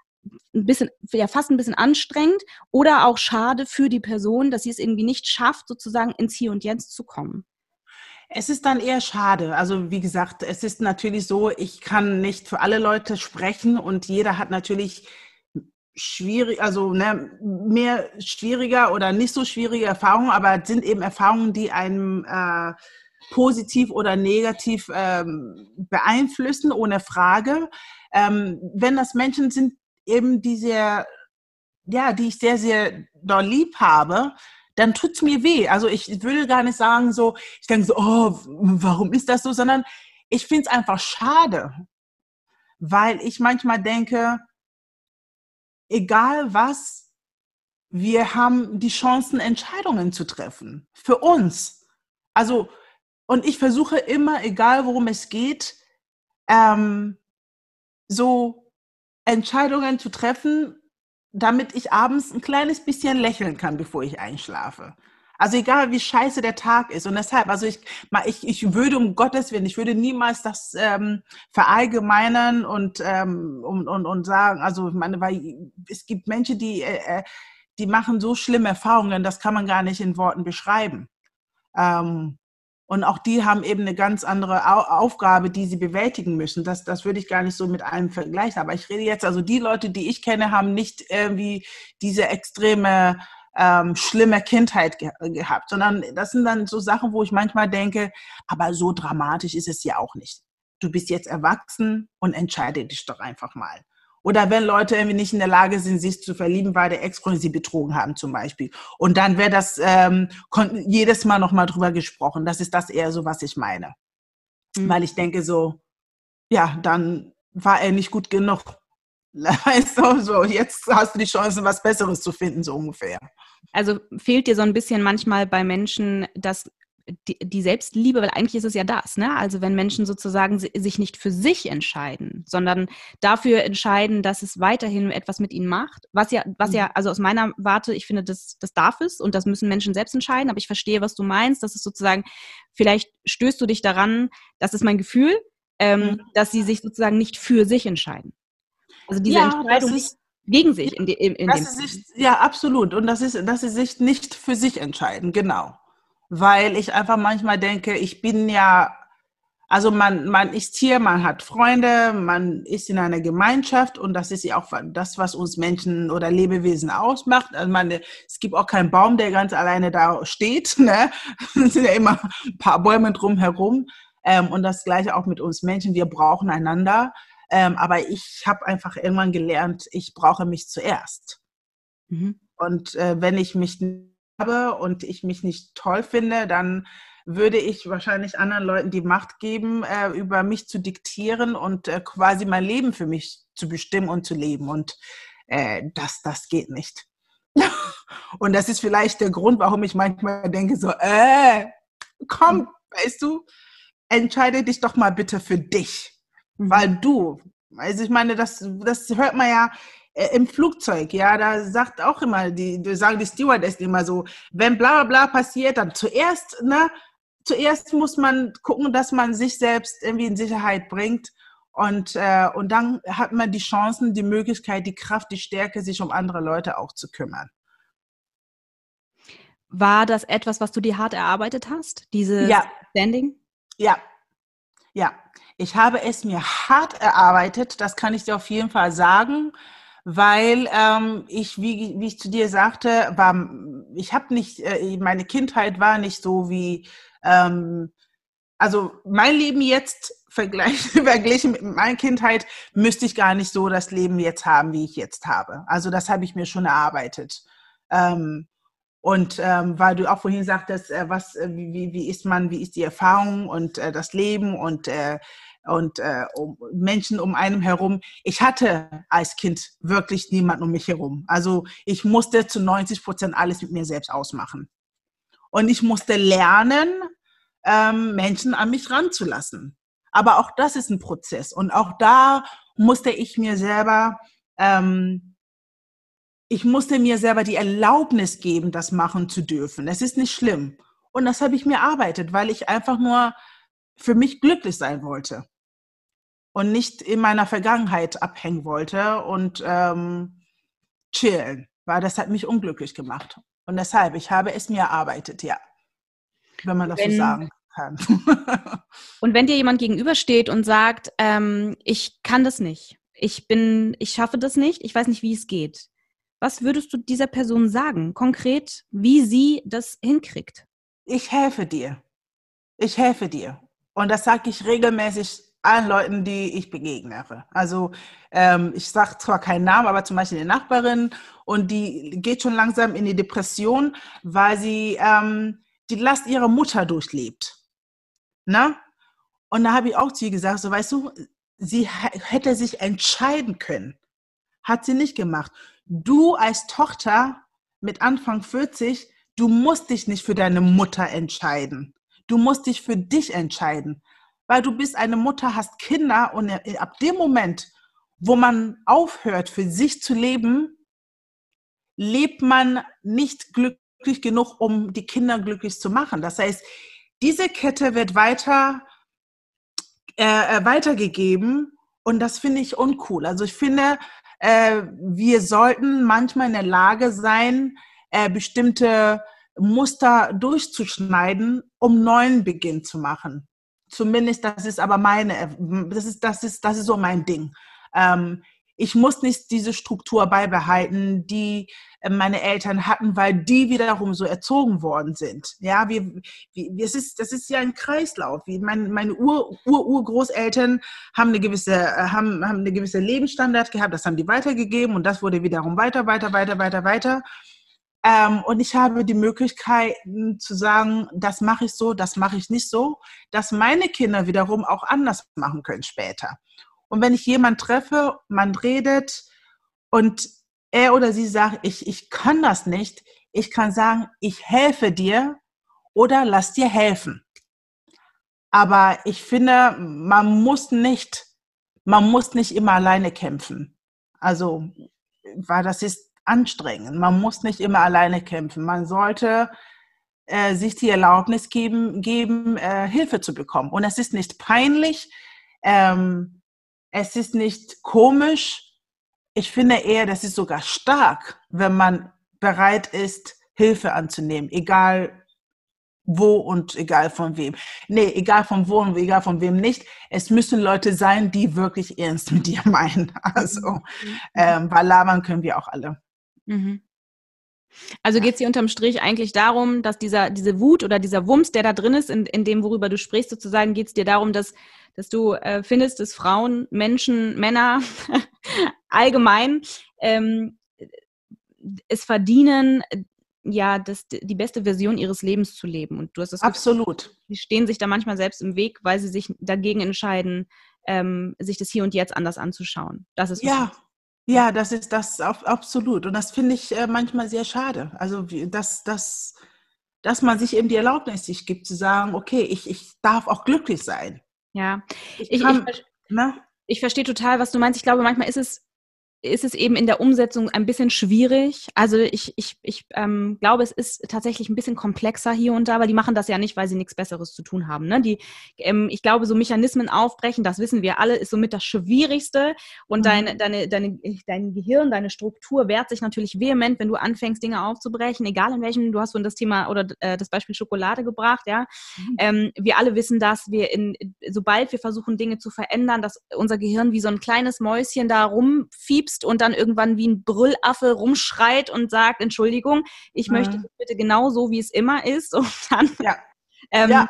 ein bisschen, ja fast ein bisschen anstrengend oder auch schade für die Person, dass sie es irgendwie nicht schafft, sozusagen ins Hier und Jetzt zu kommen. Es ist dann eher schade. Also wie gesagt, es ist natürlich so, ich kann nicht für alle Leute sprechen und jeder hat natürlich schwierig, also ne, mehr schwieriger oder nicht so schwierige Erfahrungen, aber es sind eben Erfahrungen, die einem äh, positiv oder negativ ähm, beeinflussen, ohne Frage. Ähm, wenn das Menschen sind, eben diese, ja, die ich sehr, sehr doll lieb habe, dann tut es mir weh. Also ich würde gar nicht sagen so, ich denke so, oh, warum ist das so, sondern ich finde es einfach schade, weil ich manchmal denke, egal was, wir haben die Chancen, Entscheidungen zu treffen. Für uns. Also, und ich versuche immer, egal worum es geht, ähm, so Entscheidungen zu treffen, damit ich abends ein kleines bisschen lächeln kann, bevor ich einschlafe. Also egal, wie scheiße der Tag ist. Und deshalb, also ich, ich, ich würde um Gottes Willen, ich würde niemals das ähm, verallgemeinern und, ähm, und, und, und sagen, also ich meine, weil es gibt Menschen, die, äh, äh, die machen so schlimme Erfahrungen, das kann man gar nicht in Worten beschreiben. Ähm, und auch die haben eben eine ganz andere Aufgabe, die sie bewältigen müssen. Das, das würde ich gar nicht so mit einem vergleichen. Aber ich rede jetzt, also die Leute, die ich kenne, haben nicht irgendwie diese extreme, ähm, schlimme Kindheit ge gehabt, sondern das sind dann so Sachen, wo ich manchmal denke, aber so dramatisch ist es ja auch nicht. Du bist jetzt erwachsen und entscheide dich doch einfach mal. Oder wenn Leute irgendwie nicht in der Lage sind, sich zu verlieben, weil der Ex-Freund sie betrogen haben zum Beispiel. Und dann wäre das ähm, jedes Mal nochmal drüber gesprochen. Das ist das eher so, was ich meine. Mhm. Weil ich denke so, ja, dann war er nicht gut genug. Weißt du, so, jetzt hast du die Chance, was Besseres zu finden, so ungefähr. Also fehlt dir so ein bisschen manchmal bei Menschen das die, die, Selbstliebe, weil eigentlich ist es ja das, ne? Also wenn Menschen sozusagen sich nicht für sich entscheiden, sondern dafür entscheiden, dass es weiterhin etwas mit ihnen macht, was ja, was ja, mhm. also aus meiner Warte, ich finde, das, das darf es und das müssen Menschen selbst entscheiden, aber ich verstehe, was du meinst, dass es sozusagen, vielleicht stößt du dich daran, das ist mein Gefühl, ähm, mhm. dass sie sich sozusagen nicht für sich entscheiden. Also diese ja, Entscheidung ist, gegen sich in, de, in, in dem sich, Ja, absolut. Und das ist, dass sie sich nicht für sich entscheiden, genau weil ich einfach manchmal denke, ich bin ja, also man, man ist hier, man hat Freunde, man ist in einer Gemeinschaft und das ist ja auch das, was uns Menschen oder Lebewesen ausmacht. Also man, es gibt auch keinen Baum, der ganz alleine da steht. Ne? Es sind ja immer ein paar Bäume drumherum. Ähm, und das gleiche auch mit uns Menschen. Wir brauchen einander. Ähm, aber ich habe einfach irgendwann gelernt, ich brauche mich zuerst. Mhm. Und äh, wenn ich mich habe und ich mich nicht toll finde, dann würde ich wahrscheinlich anderen Leuten die Macht geben, äh, über mich zu diktieren und äh, quasi mein Leben für mich zu bestimmen und zu leben. Und äh, das, das geht nicht. und das ist vielleicht der Grund, warum ich manchmal denke so, äh, komm, weißt du, entscheide dich doch mal bitte für dich. Mhm. Weil du, also ich meine, das, das hört man ja im Flugzeug, ja, da sagt auch immer, die, die sagen die Stewardess immer so, wenn bla bla bla passiert, dann zuerst, ne, zuerst muss man gucken, dass man sich selbst irgendwie in Sicherheit bringt und, äh, und dann hat man die Chancen, die Möglichkeit, die Kraft, die Stärke, sich um andere Leute auch zu kümmern. War das etwas, was du dir hart erarbeitet hast, dieses ja. Standing? Ja, ja. Ich habe es mir hart erarbeitet, das kann ich dir auf jeden Fall sagen weil ähm, ich, wie, wie ich zu dir sagte, war, ich habe nicht, äh, meine Kindheit war nicht so wie, ähm, also mein Leben jetzt verglichen mit meiner Kindheit müsste ich gar nicht so das Leben jetzt haben, wie ich jetzt habe. Also das habe ich mir schon erarbeitet. Ähm, und ähm, weil du auch vorhin sagtest, äh, was, äh, wie, wie ist man, wie ist die Erfahrung und äh, das Leben und äh, und äh, um Menschen um einem herum. Ich hatte als Kind wirklich niemanden um mich herum. Also ich musste zu 90 Prozent alles mit mir selbst ausmachen. Und ich musste lernen, ähm, Menschen an mich ranzulassen. Aber auch das ist ein Prozess. Und auch da musste ich mir selber, ähm, ich musste mir selber die Erlaubnis geben, das machen zu dürfen. Es ist nicht schlimm. Und das habe ich mir erarbeitet, weil ich einfach nur für mich glücklich sein wollte und nicht in meiner Vergangenheit abhängen wollte und ähm, chillen, weil das hat mich unglücklich gemacht. Und deshalb, ich habe es mir erarbeitet, ja, wenn man das wenn, so sagen kann. und wenn dir jemand gegenübersteht und sagt, ähm, ich kann das nicht, ich bin, ich schaffe das nicht, ich weiß nicht, wie es geht. Was würdest du dieser Person sagen, konkret, wie sie das hinkriegt? Ich helfe dir. Ich helfe dir. Und das sage ich regelmäßig allen Leuten, die ich begegne. Also ähm, ich sage zwar keinen Namen, aber zum Beispiel eine Nachbarin und die geht schon langsam in die Depression, weil sie ähm, die Last ihrer Mutter durchlebt. Na? Und da habe ich auch zu ihr gesagt, so weißt du, sie hätte sich entscheiden können. Hat sie nicht gemacht. Du als Tochter mit Anfang 40, du musst dich nicht für deine Mutter entscheiden. Du musst dich für dich entscheiden weil du bist eine Mutter, hast Kinder und ab dem Moment, wo man aufhört, für sich zu leben, lebt man nicht glücklich genug, um die Kinder glücklich zu machen. Das heißt, diese Kette wird weiter äh, äh weitergegeben und das finde ich uncool. Also ich finde, äh, wir sollten manchmal in der Lage sein, äh, bestimmte Muster durchzuschneiden, um neuen Beginn zu machen. Zumindest, das ist aber meine, das ist, das ist, das ist so mein Ding. Ähm, ich muss nicht diese Struktur beibehalten, die äh, meine Eltern hatten, weil die wiederum so erzogen worden sind. Ja, wir, wir, es ist, das ist ja ein Kreislauf. Wie mein, meine Ur, Ur, haben eine gewisse, äh, haben, haben eine gewisse Lebensstandard gehabt, das haben die weitergegeben und das wurde wiederum weiter, weiter, weiter, weiter, weiter. Ähm, und ich habe die Möglichkeit zu sagen, das mache ich so, das mache ich nicht so, dass meine Kinder wiederum auch anders machen können später. Und wenn ich jemanden treffe, man redet und er oder sie sagt, ich, ich kann das nicht, ich kann sagen, ich helfe dir oder lass dir helfen. Aber ich finde, man muss nicht, man muss nicht immer alleine kämpfen. Also, weil das ist anstrengend. Man muss nicht immer alleine kämpfen. Man sollte äh, sich die Erlaubnis geben, geben äh, Hilfe zu bekommen. Und es ist nicht peinlich, ähm, es ist nicht komisch. Ich finde eher, das ist sogar stark, wenn man bereit ist, Hilfe anzunehmen, egal wo und egal von wem. Nee, egal von wo und egal von wem nicht. Es müssen Leute sein, die wirklich ernst mit dir meinen. Also, mhm. ähm, weil labern können wir auch alle. Mhm. Also geht es dir unterm Strich eigentlich darum, dass dieser, diese Wut oder dieser Wumms, der da drin ist, in, in dem, worüber du sprichst, sozusagen, geht es dir darum, dass, dass du äh, findest, dass Frauen, Menschen, Männer allgemein ähm, es verdienen, ja, das, die beste Version ihres Lebens zu leben. Und du hast das Absolut. sie stehen sich da manchmal selbst im Weg, weil sie sich dagegen entscheiden, ähm, sich das hier und jetzt anders anzuschauen. Das ist ja. Ja, das ist das absolut. Und das finde ich äh, manchmal sehr schade. Also, dass, dass, dass man sich eben die Erlaubnis sich gibt, zu sagen, okay, ich, ich darf auch glücklich sein. Ja, ich, ich, kann, ich, ne? ich verstehe total, was du meinst. Ich glaube, manchmal ist es ist es eben in der Umsetzung ein bisschen schwierig. Also ich, ich, ich ähm, glaube, es ist tatsächlich ein bisschen komplexer hier und da, weil die machen das ja nicht, weil sie nichts Besseres zu tun haben. Ne? Die, ähm, ich glaube, so Mechanismen aufbrechen, das wissen wir alle, ist somit das Schwierigste. Und mhm. dein, deine, deine, dein Gehirn, deine Struktur wehrt sich natürlich vehement, wenn du anfängst, Dinge aufzubrechen, egal in welchem, du hast von das Thema oder äh, das Beispiel Schokolade gebracht, ja. Mhm. Ähm, wir alle wissen, dass wir in, sobald wir versuchen, Dinge zu verändern, dass unser Gehirn wie so ein kleines Mäuschen da rumfiebst piepst und dann irgendwann wie ein Brüllaffe rumschreit und sagt, Entschuldigung, ich mhm. möchte bitte genau so, wie es immer ist. Und dann ja. Ähm, ja.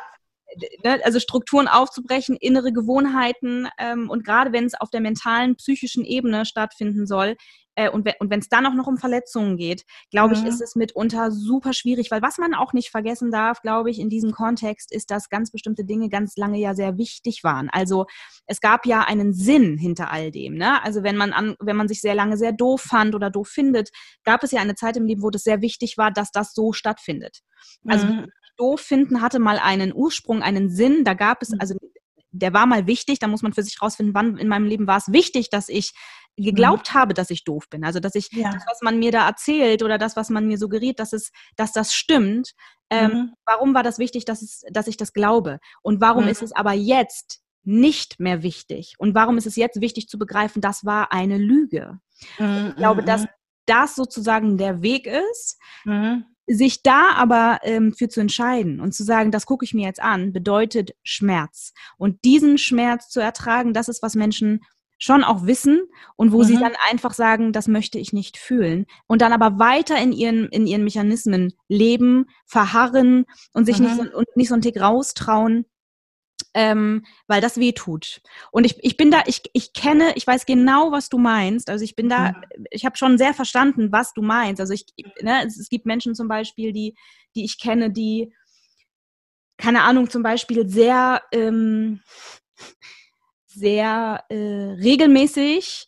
Ne, also Strukturen aufzubrechen, innere Gewohnheiten ähm, und gerade wenn es auf der mentalen, psychischen Ebene stattfinden soll, äh, und wenn es dann auch noch um Verletzungen geht, glaube mhm. ich, ist es mitunter super schwierig, weil was man auch nicht vergessen darf, glaube ich, in diesem Kontext ist, dass ganz bestimmte Dinge ganz lange ja sehr wichtig waren. Also es gab ja einen Sinn hinter all dem. Ne? Also wenn man an, wenn man sich sehr lange sehr doof fand oder doof findet, gab es ja eine Zeit im Leben, wo das sehr wichtig war, dass das so stattfindet. Also mhm. doof finden hatte mal einen Ursprung, einen Sinn. Da gab es mhm. also der war mal wichtig, da muss man für sich rausfinden, wann in meinem Leben war es wichtig, dass ich geglaubt mhm. habe, dass ich doof bin. Also dass ich ja. das, was man mir da erzählt oder das, was man mir suggeriert, dass es, dass das stimmt. Ähm, mhm. Warum war das wichtig, dass, es, dass ich das glaube? Und warum mhm. ist es aber jetzt nicht mehr wichtig? Und warum ist es jetzt wichtig zu begreifen, das war eine Lüge? Mhm, ich glaube, dass mhm. das sozusagen der Weg ist. Sich da aber ähm, für zu entscheiden und zu sagen, das gucke ich mir jetzt an, bedeutet Schmerz. Und diesen Schmerz zu ertragen, das ist, was Menschen schon auch wissen und wo mhm. sie dann einfach sagen, das möchte ich nicht fühlen und dann aber weiter in ihren in ihren Mechanismen leben, verharren und sich mhm. nicht so, und nicht so einen Tick raustrauen, ähm, weil das weh tut. Und ich, ich bin da, ich, ich kenne, ich weiß genau, was du meinst. Also ich bin da, mhm. ich habe schon sehr verstanden, was du meinst. Also ich, ne, es, es gibt Menschen zum Beispiel, die, die ich kenne, die, keine Ahnung, zum Beispiel sehr ähm, sehr äh, regelmäßig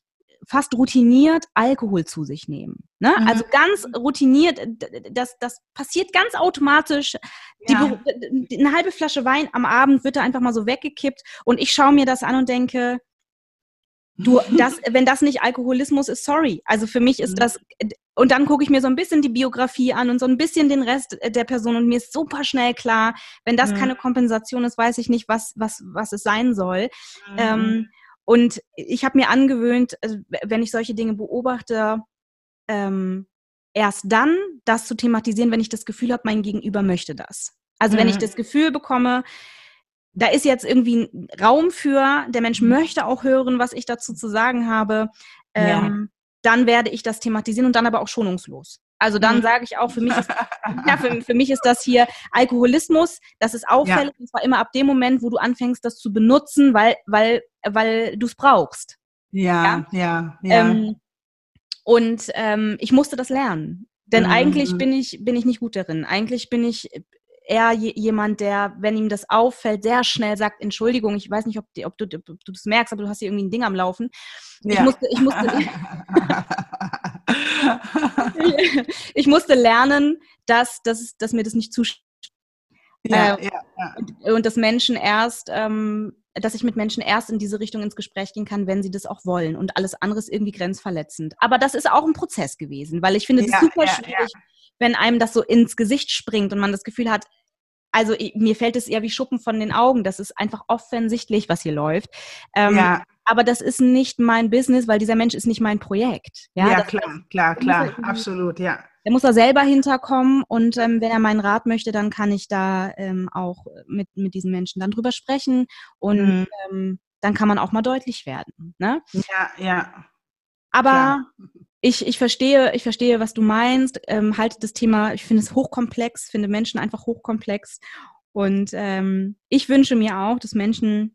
fast routiniert Alkohol zu sich nehmen. Ne? Mhm. Also ganz routiniert, das, das passiert ganz automatisch. Ja. Die, eine halbe Flasche Wein am Abend wird da einfach mal so weggekippt und ich schaue mir das an und denke, du, das, wenn das nicht Alkoholismus ist, sorry. Also für mich ist mhm. das, und dann gucke ich mir so ein bisschen die Biografie an und so ein bisschen den Rest der Person und mir ist super schnell klar, wenn das mhm. keine Kompensation ist, weiß ich nicht, was, was, was es sein soll. Mhm. Ähm, und ich habe mir angewöhnt, also wenn ich solche Dinge beobachte, ähm, erst dann das zu thematisieren, wenn ich das Gefühl habe, mein Gegenüber möchte das. Also wenn ich mhm. das Gefühl bekomme, da ist jetzt irgendwie ein Raum für, der Mensch mhm. möchte auch hören, was ich dazu zu sagen habe. Ähm, dann werde ich das thematisieren und dann aber auch schonungslos. Also dann mhm. sage ich auch, für mich, ist, ja, für, für, mich ist das hier Alkoholismus, das ist auffällig, ja. und zwar immer ab dem Moment, wo du anfängst, das zu benutzen, weil, weil, weil du es brauchst. Ja, ja, ja. ja. Ähm, und ähm, ich musste das lernen. Denn mhm. eigentlich bin ich, bin ich nicht gut darin. Eigentlich bin ich eher jemand, der, wenn ihm das auffällt, sehr schnell sagt, Entschuldigung, ich weiß nicht, ob, die, ob, du, ob du das merkst, aber du hast hier irgendwie ein Ding am Laufen. Ja. Ich musste, ich musste, ich musste lernen, dass, dass, dass mir das nicht zustimmt. Ja, äh, ja, ja. Und, und dass Menschen erst, ähm, dass ich mit Menschen erst in diese Richtung ins Gespräch gehen kann, wenn sie das auch wollen und alles andere ist irgendwie grenzverletzend. Aber das ist auch ein Prozess gewesen, weil ich finde es super schwierig, wenn einem das so ins Gesicht springt und man das Gefühl hat, also mir fällt es eher wie Schuppen von den Augen. Das ist einfach offensichtlich, was hier läuft. Ähm, ja. Aber das ist nicht mein Business, weil dieser Mensch ist nicht mein Projekt. Ja, ja klar, klar, klar, absolut, ja. Der muss da selber hinterkommen und ähm, wenn er meinen Rat möchte, dann kann ich da ähm, auch mit, mit diesen Menschen dann drüber sprechen und mhm. ähm, dann kann man auch mal deutlich werden. Ne? Ja, ja. Aber Klar ich, ich verstehe, ich verstehe, was du meinst. Ähm, halte das Thema, ich finde es hochkomplex, finde Menschen einfach hochkomplex. Und ähm, ich wünsche mir auch, dass Menschen,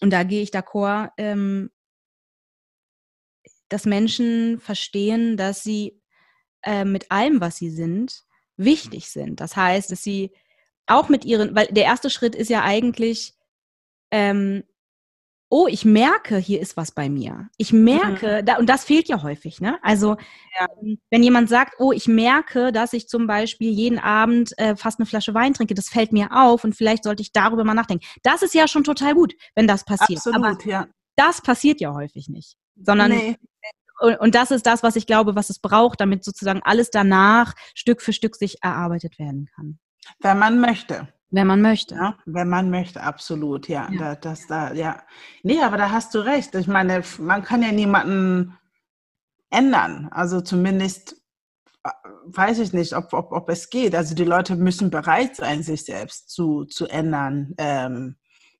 und da gehe ich d'accord, ähm, dass Menschen verstehen, dass sie äh, mit allem, was sie sind, wichtig sind. Das heißt, dass sie auch mit ihren, weil der erste Schritt ist ja eigentlich, ähm, oh, ich merke, hier ist was bei mir. Ich merke, mhm. da, und das fehlt ja häufig, ne? Also, ja. Ähm, wenn jemand sagt, oh, ich merke, dass ich zum Beispiel jeden Abend äh, fast eine Flasche Wein trinke, das fällt mir auf und vielleicht sollte ich darüber mal nachdenken. Das ist ja schon total gut, wenn das passiert. Absolut, Aber ja. Das passiert ja häufig nicht, sondern nee. und, und das ist das, was ich glaube, was es braucht, damit sozusagen alles danach Stück für Stück sich erarbeitet werden kann. Wenn man möchte. Wenn man möchte. Ja, wenn man möchte, absolut, ja. ja. Da, das da, ja. Nee, aber da hast du recht. Ich meine, man kann ja niemanden ändern. Also zumindest äh, weiß ich nicht, ob, ob, ob es geht. Also die Leute müssen bereit sein, sich selbst zu, zu ändern. Ähm,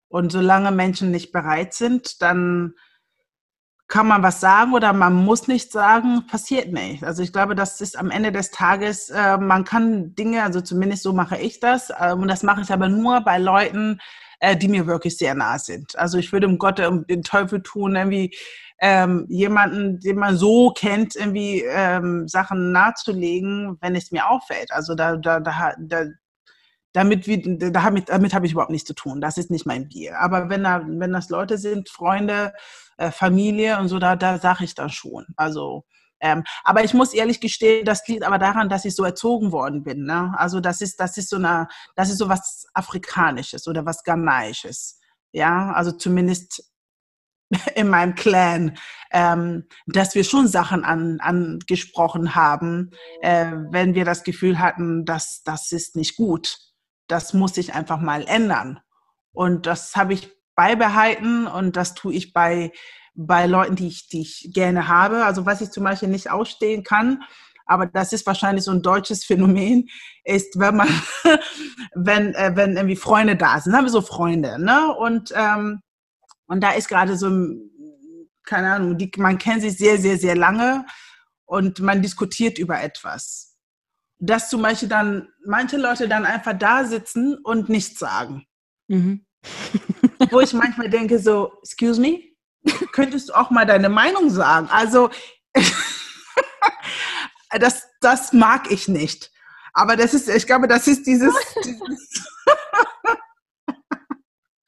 und solange Menschen nicht bereit sind, dann kann man was sagen oder man muss nichts sagen, passiert nicht. Also ich glaube, das ist am Ende des Tages, äh, man kann Dinge, also zumindest so mache ich das, äh, und das mache ich aber nur bei Leuten, äh, die mir wirklich sehr nah sind. Also ich würde um Gott um den Teufel tun, irgendwie ähm, jemanden, den man so kennt, irgendwie ähm, Sachen nahezulegen, wenn es mir auffällt. Also da, da, da, da damit, damit, damit habe ich überhaupt nichts zu tun. Das ist nicht mein Bier. Aber wenn, da, wenn das Leute sind, Freunde, äh, Familie und so, da, da sage ich dann schon. Also, ähm, aber ich muss ehrlich gestehen, das liegt aber daran, dass ich so erzogen worden bin. Ne? Also das ist, das ist so eine, das ist so was Afrikanisches oder was Ghanaisches. Ja, also zumindest in meinem Clan, ähm, dass wir schon Sachen an, angesprochen haben, äh, wenn wir das Gefühl hatten, dass das ist nicht gut das muss sich einfach mal ändern. Und das habe ich beibehalten und das tue ich bei, bei Leuten, die ich, die ich gerne habe. Also was ich zum Beispiel nicht ausstehen kann, aber das ist wahrscheinlich so ein deutsches Phänomen, ist, wenn man, wenn, äh, wenn irgendwie Freunde da sind, haben wir so Freunde, ne? Und, ähm, und da ist gerade so, keine Ahnung, die, man kennt sich sehr, sehr, sehr lange und man diskutiert über etwas dass zum Beispiel dann manche Leute dann einfach da sitzen und nichts sagen. Mhm. Wo ich manchmal denke so, excuse me, könntest du auch mal deine Meinung sagen? Also das, das mag ich nicht. Aber das ist, ich glaube, das ist dieses, dieses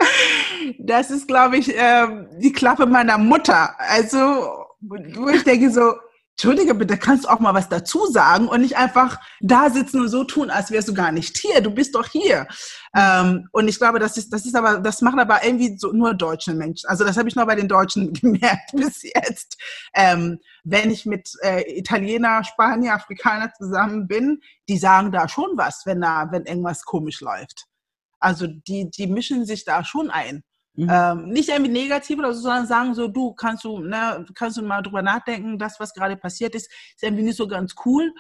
das ist, glaube ich, äh, die Klappe meiner Mutter. Also, wo ich denke so, Entschuldige bitte, kannst du auch mal was dazu sagen und nicht einfach da sitzen und so tun, als wärst du gar nicht hier. Du bist doch hier. Ähm, und ich glaube, das ist, das ist aber, das machen aber irgendwie so nur deutsche Menschen. Also das habe ich nur bei den Deutschen gemerkt bis jetzt. Ähm, wenn ich mit äh, Italiener, Spanier, Afrikaner zusammen bin, die sagen da schon was, wenn da, wenn irgendwas komisch läuft. Also die, die mischen sich da schon ein. Mhm. Ähm, nicht irgendwie negativ oder so, sondern sagen so, du kannst du, ne, kannst du mal drüber nachdenken, das, was gerade passiert ist, ist irgendwie nicht so ganz cool.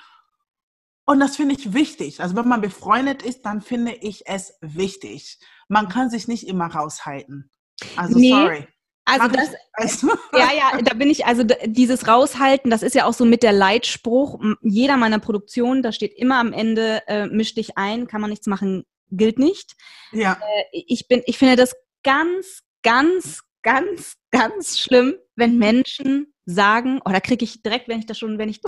Und das finde ich wichtig. Also wenn man befreundet ist, dann finde ich es wichtig. Man kann sich nicht immer raushalten. Also nee. sorry. Also das, ja, ja, da bin ich, also dieses Raushalten, das ist ja auch so mit der Leitspruch jeder meiner Produktionen, da steht immer am Ende, äh, misch dich ein, kann man nichts machen, gilt nicht. Ja. Äh, ich bin, ich finde das ganz, ganz, ganz, ganz schlimm, wenn Menschen sagen, oder oh, kriege ich direkt, wenn ich das schon, wenn ich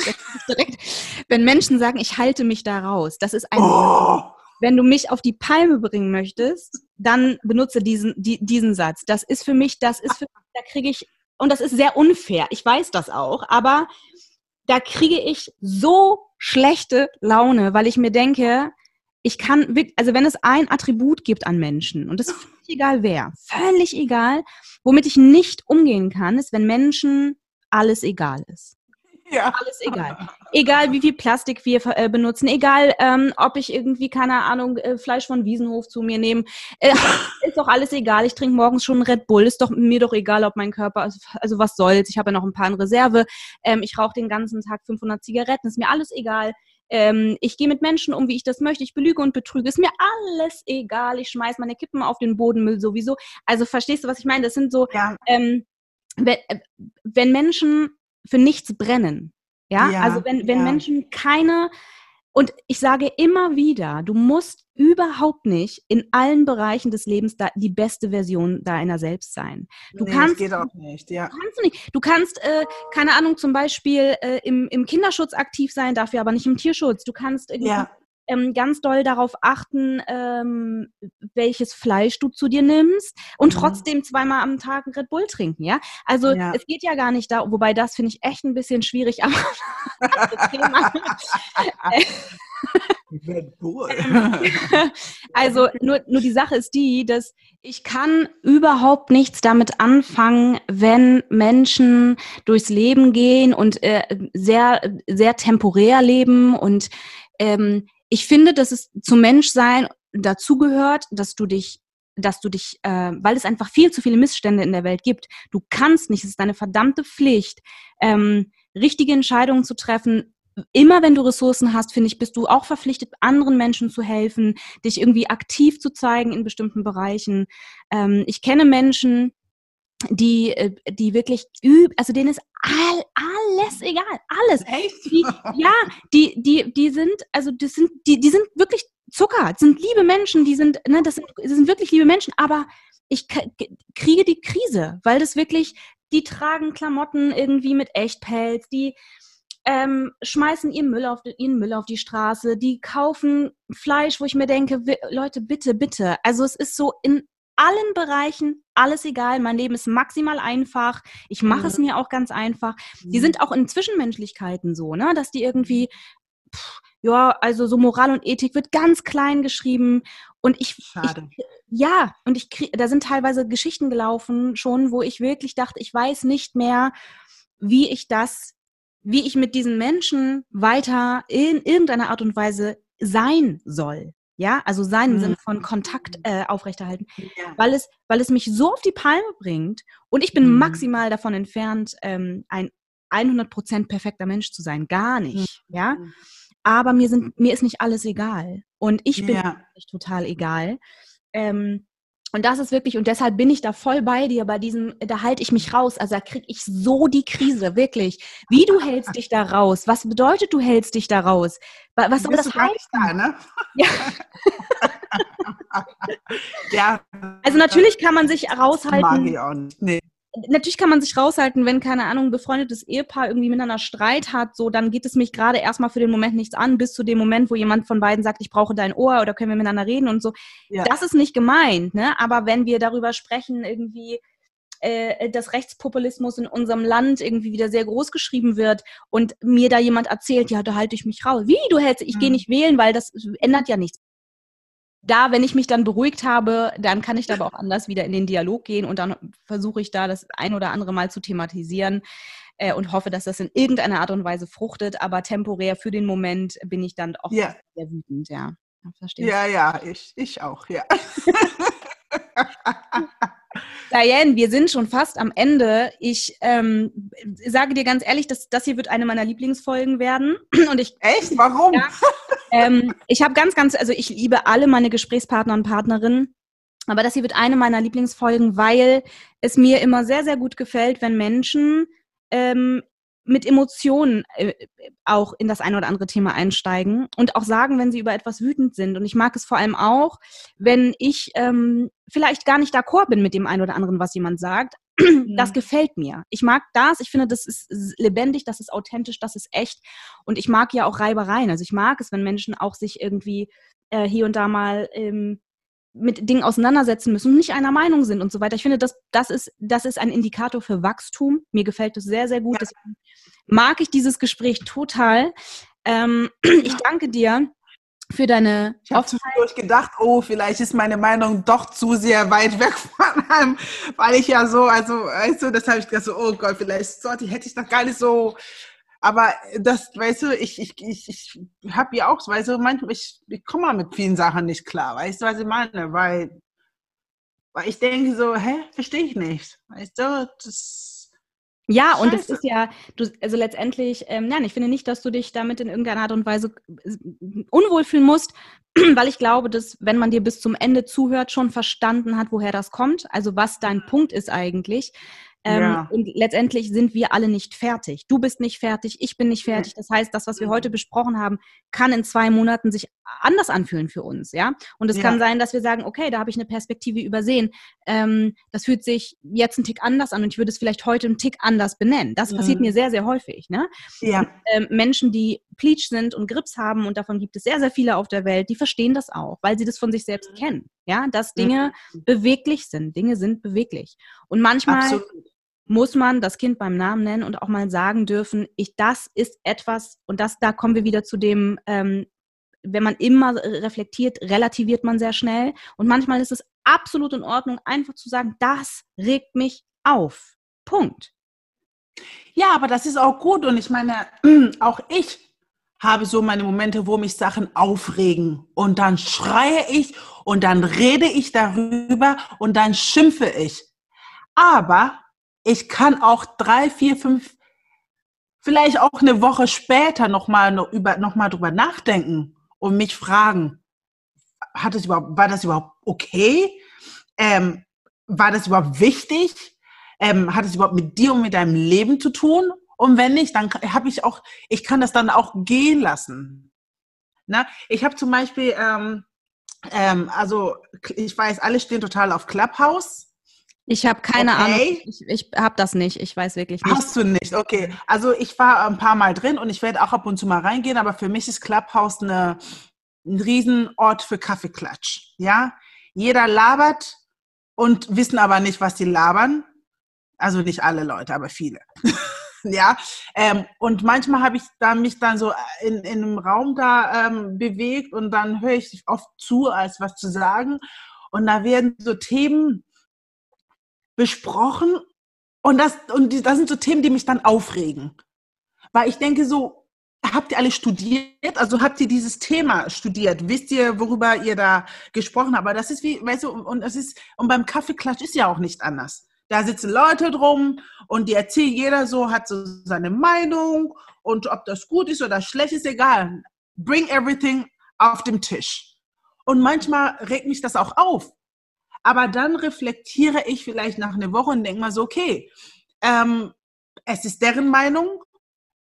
direkt, wenn Menschen sagen, ich halte mich da raus. Das ist ein, oh. wenn du mich auf die Palme bringen möchtest, dann benutze diesen, die, diesen Satz. Das ist für mich, das ist für mich, da kriege ich, und das ist sehr unfair. Ich weiß das auch, aber da kriege ich so schlechte Laune, weil ich mir denke, ich kann, also wenn es ein Attribut gibt an Menschen, und das völlig egal wer, völlig egal, womit ich nicht umgehen kann, ist, wenn Menschen alles egal ist. Ja. Alles egal. Egal, wie viel Plastik wir äh, benutzen, egal, ähm, ob ich irgendwie, keine Ahnung, äh, Fleisch von Wiesenhof zu mir nehme. Äh, ist doch alles egal. Ich trinke morgens schon Red Bull. Ist doch mir doch egal, ob mein Körper, also, also was soll's. Ich habe ja noch ein paar in Reserve. Ähm, ich rauche den ganzen Tag 500 Zigaretten. Ist mir alles egal. Ähm, ich gehe mit Menschen um, wie ich das möchte. Ich belüge und betrüge. Ist mir alles egal. Ich schmeiß meine Kippen auf den Bodenmüll sowieso. Also verstehst du, was ich meine? Das sind so, ja. ähm, wenn, äh, wenn Menschen für nichts brennen, ja, ja also wenn, wenn ja. Menschen keine und ich sage immer wieder, du musst überhaupt nicht in allen Bereichen des Lebens da die beste Version deiner selbst sein. Du nee, kannst, das geht auch nicht, ja. Du kannst, nicht. Du kannst äh, keine Ahnung, zum Beispiel äh, im, im Kinderschutz aktiv sein, dafür aber nicht im Tierschutz. Du kannst irgendwie ja. Ähm, ganz doll darauf achten, ähm, welches Fleisch du zu dir nimmst und mhm. trotzdem zweimal am Tag einen Red Bull trinken, ja? Also ja. es geht ja gar nicht da, wobei das finde ich echt ein bisschen schwierig, aber Red Bull. also nur, nur die Sache ist die, dass ich kann überhaupt nichts damit anfangen, wenn Menschen durchs Leben gehen und äh, sehr, sehr temporär leben und ähm, ich finde, dass es zum Menschsein dazugehört, dass du dich dass du dich, äh, weil es einfach viel zu viele Missstände in der Welt gibt, du kannst nicht, es ist deine verdammte Pflicht, ähm, richtige Entscheidungen zu treffen. Immer wenn du Ressourcen hast, finde ich, bist du auch verpflichtet, anderen Menschen zu helfen, dich irgendwie aktiv zu zeigen in bestimmten Bereichen. Ähm, ich kenne Menschen, die, äh, die wirklich üb, also denen ist all, alles egal, alles. Echt? Die, ja, die, die, die sind, also das sind, die, die sind wirklich Zucker, das sind liebe Menschen, die sind, ne, das sind, das sind wirklich liebe Menschen, aber ich kriege die Krise, weil das wirklich, die tragen Klamotten irgendwie mit Echtpelz, die ähm, schmeißen ihren Müll, auf, ihren Müll auf die Straße, die kaufen Fleisch, wo ich mir denke, Leute, bitte, bitte. Also es ist so in allen Bereichen alles egal. Mein Leben ist maximal einfach. Ich mache mhm. es mir auch ganz einfach. Die mhm. sind auch in Zwischenmenschlichkeiten so, ne, dass die irgendwie, pff, ja, also so Moral und Ethik wird ganz klein geschrieben. Und ich, Schade. Ich, ja, und ich krieg, da sind teilweise Geschichten gelaufen schon, wo ich wirklich dachte, ich weiß nicht mehr, wie ich das, wie ich mit diesen Menschen weiter in irgendeiner Art und Weise sein soll. Ja, also sein im mhm. Sinne von Kontakt äh, aufrechterhalten, ja. weil, es, weil es mich so auf die Palme bringt und ich bin mhm. maximal davon entfernt, ähm, ein 100% perfekter Mensch zu sein. Gar nicht, mhm. ja. Aber mir, sind, mir ist nicht alles egal und ich bin ja. total egal. Ähm, und das ist wirklich, und deshalb bin ich da voll bei dir, bei diesem, da halte ich mich raus. Also da kriege ich so die Krise, wirklich. Wie du hältst dich da raus? Was bedeutet, du hältst dich da raus? Was soll das heißen? Da, ne? ja. ja. Also natürlich kann man sich raushalten. Mag ich auch nicht. Nee natürlich kann man sich raushalten, wenn, keine Ahnung, ein befreundetes Ehepaar irgendwie miteinander Streit hat, so, dann geht es mich gerade erstmal für den Moment nichts an, bis zu dem Moment, wo jemand von beiden sagt, ich brauche dein Ohr oder können wir miteinander reden und so. Ja. Das ist nicht gemeint, ne? Aber wenn wir darüber sprechen, irgendwie, äh, dass Rechtspopulismus in unserem Land irgendwie wieder sehr groß geschrieben wird und mir da jemand erzählt, ja, da halte ich mich raus. Wie, du hältst, ich mhm. gehe nicht wählen, weil das ändert ja nichts da, wenn ich mich dann beruhigt habe, dann kann ich da aber auch anders wieder in den Dialog gehen und dann versuche ich da das ein oder andere Mal zu thematisieren äh, und hoffe, dass das in irgendeiner Art und Weise fruchtet. Aber temporär für den Moment bin ich dann auch ja. sehr wütend, ja. Verstehe. Ja, ja, ich, ich auch, ja. Diane, wir sind schon fast am Ende. Ich ähm, sage dir ganz ehrlich, dass das hier wird eine meiner Lieblingsfolgen werden. Und ich echt? Warum? Ja, ähm, ich habe ganz, ganz, also ich liebe alle meine Gesprächspartner und Partnerinnen. Aber das hier wird eine meiner Lieblingsfolgen, weil es mir immer sehr, sehr gut gefällt, wenn Menschen ähm, mit Emotionen äh, auch in das eine oder andere Thema einsteigen und auch sagen, wenn sie über etwas wütend sind. Und ich mag es vor allem auch, wenn ich ähm, vielleicht gar nicht d'accord bin mit dem einen oder anderen, was jemand sagt. Das mhm. gefällt mir. Ich mag das. Ich finde, das ist lebendig, das ist authentisch, das ist echt. Und ich mag ja auch Reibereien. Also ich mag es, wenn Menschen auch sich irgendwie äh, hier und da mal ähm, mit Dingen auseinandersetzen müssen und nicht einer Meinung sind und so weiter. Ich finde, das, das, ist, das ist ein Indikator für Wachstum. Mir gefällt das sehr, sehr gut. Ja. Deswegen mag ich dieses Gespräch total. Ähm. Ich danke dir für deine Ich habe zwischendurch gedacht, oh, vielleicht ist meine Meinung doch zu sehr weit weg von einem, weil ich ja so, also, weißt du, das habe ich gedacht, so, oh Gott, vielleicht sollte, hätte ich doch gar nicht so aber das, weißt du, ich, ich, ich, ich habe ja auch, weißt du, manchmal, ich, ich komme mit vielen Sachen nicht klar, weißt du, was ich meine? Weil, weil ich denke so, hä, verstehe ich nicht, weißt du, das ja, und es ist ja, du, also letztendlich, ähm, nein, ich finde nicht, dass du dich damit in irgendeiner Art und Weise äh, unwohl fühlen musst, weil ich glaube, dass wenn man dir bis zum Ende zuhört, schon verstanden hat, woher das kommt, also was dein Punkt ist eigentlich. Ähm, ja. Und letztendlich sind wir alle nicht fertig. Du bist nicht fertig, ich bin nicht fertig. Das heißt, das, was wir heute besprochen haben, kann in zwei Monaten sich anders anfühlen für uns, ja. Und es ja. kann sein, dass wir sagen, okay, da habe ich eine Perspektive übersehen. Ähm, das fühlt sich jetzt ein Tick anders an und ich würde es vielleicht heute einen Tick anders benennen. Das passiert mhm. mir sehr, sehr häufig. Ne? Ja. Und, ähm, Menschen, die Pleach sind und Grips haben und davon gibt es sehr, sehr viele auf der Welt, die verstehen das auch, weil sie das von sich selbst mhm. kennen. Ja, dass Dinge mhm. beweglich sind. Dinge sind beweglich. Und manchmal Absolut. Muss man das Kind beim Namen nennen und auch mal sagen dürfen, ich, das ist etwas, und das, da kommen wir wieder zu dem, ähm, wenn man immer reflektiert, relativiert man sehr schnell. Und manchmal ist es absolut in Ordnung, einfach zu sagen, das regt mich auf. Punkt. Ja, aber das ist auch gut. Und ich meine, auch ich habe so meine Momente, wo mich Sachen aufregen. Und dann schreie ich und dann rede ich darüber und dann schimpfe ich. Aber ich kann auch drei, vier, fünf, vielleicht auch eine Woche später nochmal noch über, noch drüber nachdenken und mich fragen, hat es überhaupt, war das überhaupt okay? Ähm, war das überhaupt wichtig? Ähm, hat es überhaupt mit dir und mit deinem Leben zu tun? Und wenn nicht, dann habe ich auch, ich kann das dann auch gehen lassen. Na, ich habe zum Beispiel, ähm, ähm, also ich weiß, alle stehen total auf Clubhouse. Ich habe keine okay. Ahnung. Ich, ich habe das nicht. Ich weiß wirklich nicht. Hast du nicht? Okay. Also ich war ein paar Mal drin und ich werde auch ab und zu mal reingehen, aber für mich ist Clubhouse eine, ein Riesenort für Kaffeeklatsch. Ja, jeder labert und wissen aber nicht, was sie labern. Also nicht alle Leute, aber viele. ja. Ähm, und manchmal habe ich da mich dann so in, in einem Raum da ähm, bewegt und dann höre ich oft zu, als was zu sagen. Und da werden so Themen besprochen und das, und das sind so Themen, die mich dann aufregen. Weil ich denke so, habt ihr alle studiert? Also habt ihr dieses Thema studiert? Wisst ihr, worüber ihr da gesprochen habt? Aber das ist wie, weißt du, und es ist, und beim Kaffeeklatsch ist ja auch nicht anders. Da sitzen Leute drum und die erzählen, jeder so hat so seine Meinung und ob das gut ist oder schlecht ist, egal. Bring everything auf den Tisch. Und manchmal regt mich das auch auf. Aber dann reflektiere ich vielleicht nach einer Woche und denke mal so, okay, ähm, es ist deren Meinung,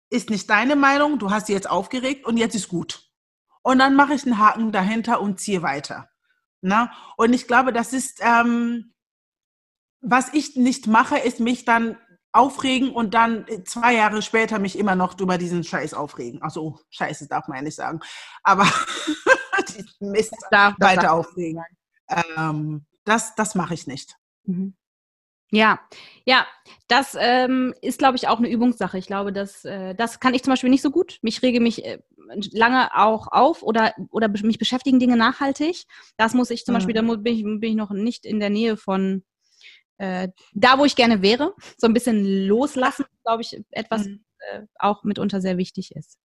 ist nicht deine Meinung, du hast sie jetzt aufgeregt und jetzt ist gut. Und dann mache ich einen Haken dahinter und ziehe weiter. Na? Und ich glaube, das ist, ähm, was ich nicht mache, ist mich dann aufregen und dann zwei Jahre später mich immer noch über diesen Scheiß aufregen. Also Scheiße darf man ja nicht sagen, aber Mist weiter aufregen. Ähm, das das mache ich nicht. Mhm. Ja, ja, das ähm, ist, glaube ich, auch eine Übungssache. Ich glaube, das, äh, das kann ich zum Beispiel nicht so gut. Mich rege mich äh, lange auch auf oder, oder mich beschäftigen Dinge nachhaltig. Das muss ich zum mhm. Beispiel, da bin ich, bin ich noch nicht in der Nähe von äh, da, wo ich gerne wäre. So ein bisschen loslassen, glaube ich, etwas mhm. äh, auch mitunter sehr wichtig ist.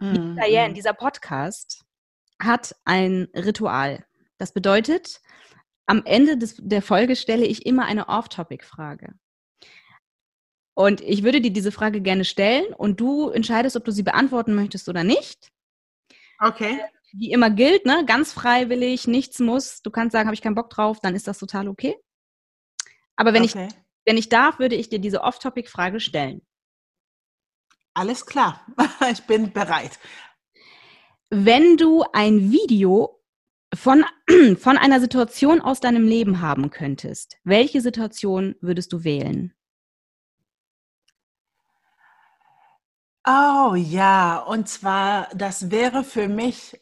Mhm. Diane, dieser Podcast hat ein Ritual. Das bedeutet, am Ende des, der Folge stelle ich immer eine Off-Topic-Frage. Und ich würde dir diese Frage gerne stellen und du entscheidest, ob du sie beantworten möchtest oder nicht. Okay. Wie immer gilt, ne? ganz freiwillig, nichts muss. Du kannst sagen, habe ich keinen Bock drauf, dann ist das total okay. Aber wenn, okay. ich, wenn ich darf, würde ich dir diese Off-Topic-Frage stellen. Alles klar, ich bin bereit. Wenn du ein Video von, von einer Situation aus deinem Leben haben könntest, welche Situation würdest du wählen? Oh ja, und zwar, das wäre für mich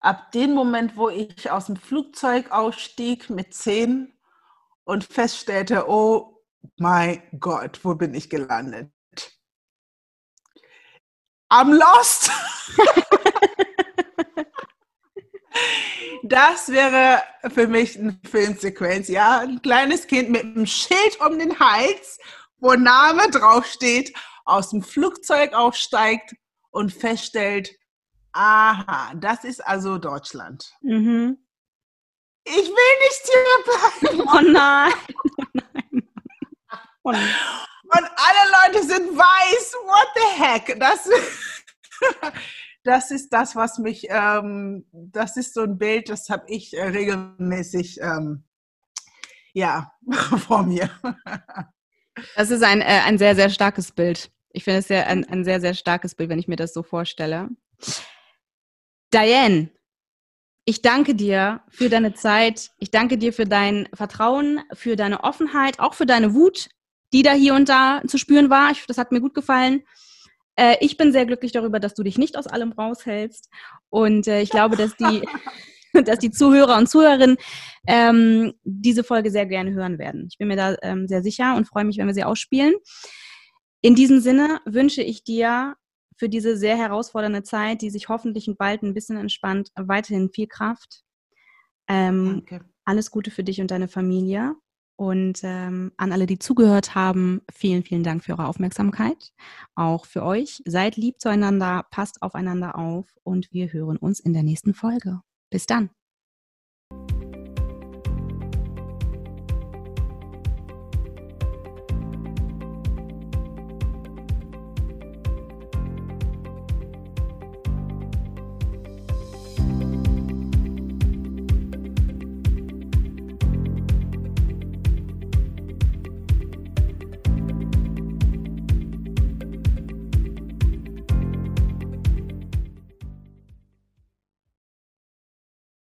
ab dem Moment, wo ich aus dem Flugzeug ausstieg mit zehn und feststellte, oh mein Gott, wo bin ich gelandet? I'm lost. das wäre für mich eine Filmsequenz, ja. Ein kleines Kind mit einem Schild um den Hals, wo Name draufsteht, aus dem Flugzeug aufsteigt und feststellt, aha, das ist also Deutschland. Mhm. Ich will nicht hier bleiben. Oh nein. Oh nein. Und alle Leute sind weiß. What the heck? Das, das ist das, was mich, ähm, das ist so ein Bild, das habe ich äh, regelmäßig, ähm, ja, vor mir. Das ist ein, äh, ein sehr, sehr starkes Bild. Ich finde es sehr, ein, ein sehr, sehr starkes Bild, wenn ich mir das so vorstelle. Diane, ich danke dir für deine Zeit. Ich danke dir für dein Vertrauen, für deine Offenheit, auch für deine Wut, die da hier und da zu spüren war. Ich, das hat mir gut gefallen. Äh, ich bin sehr glücklich darüber, dass du dich nicht aus allem raushältst. Und äh, ich glaube, dass die, dass die Zuhörer und Zuhörerinnen ähm, diese Folge sehr gerne hören werden. Ich bin mir da ähm, sehr sicher und freue mich, wenn wir sie ausspielen. In diesem Sinne wünsche ich dir für diese sehr herausfordernde Zeit, die sich hoffentlich bald ein bisschen entspannt, weiterhin viel Kraft. Ähm, Danke. Alles Gute für dich und deine Familie. Und ähm, an alle, die zugehört haben, vielen, vielen Dank für eure Aufmerksamkeit. Auch für euch. Seid lieb zueinander, passt aufeinander auf und wir hören uns in der nächsten Folge. Bis dann.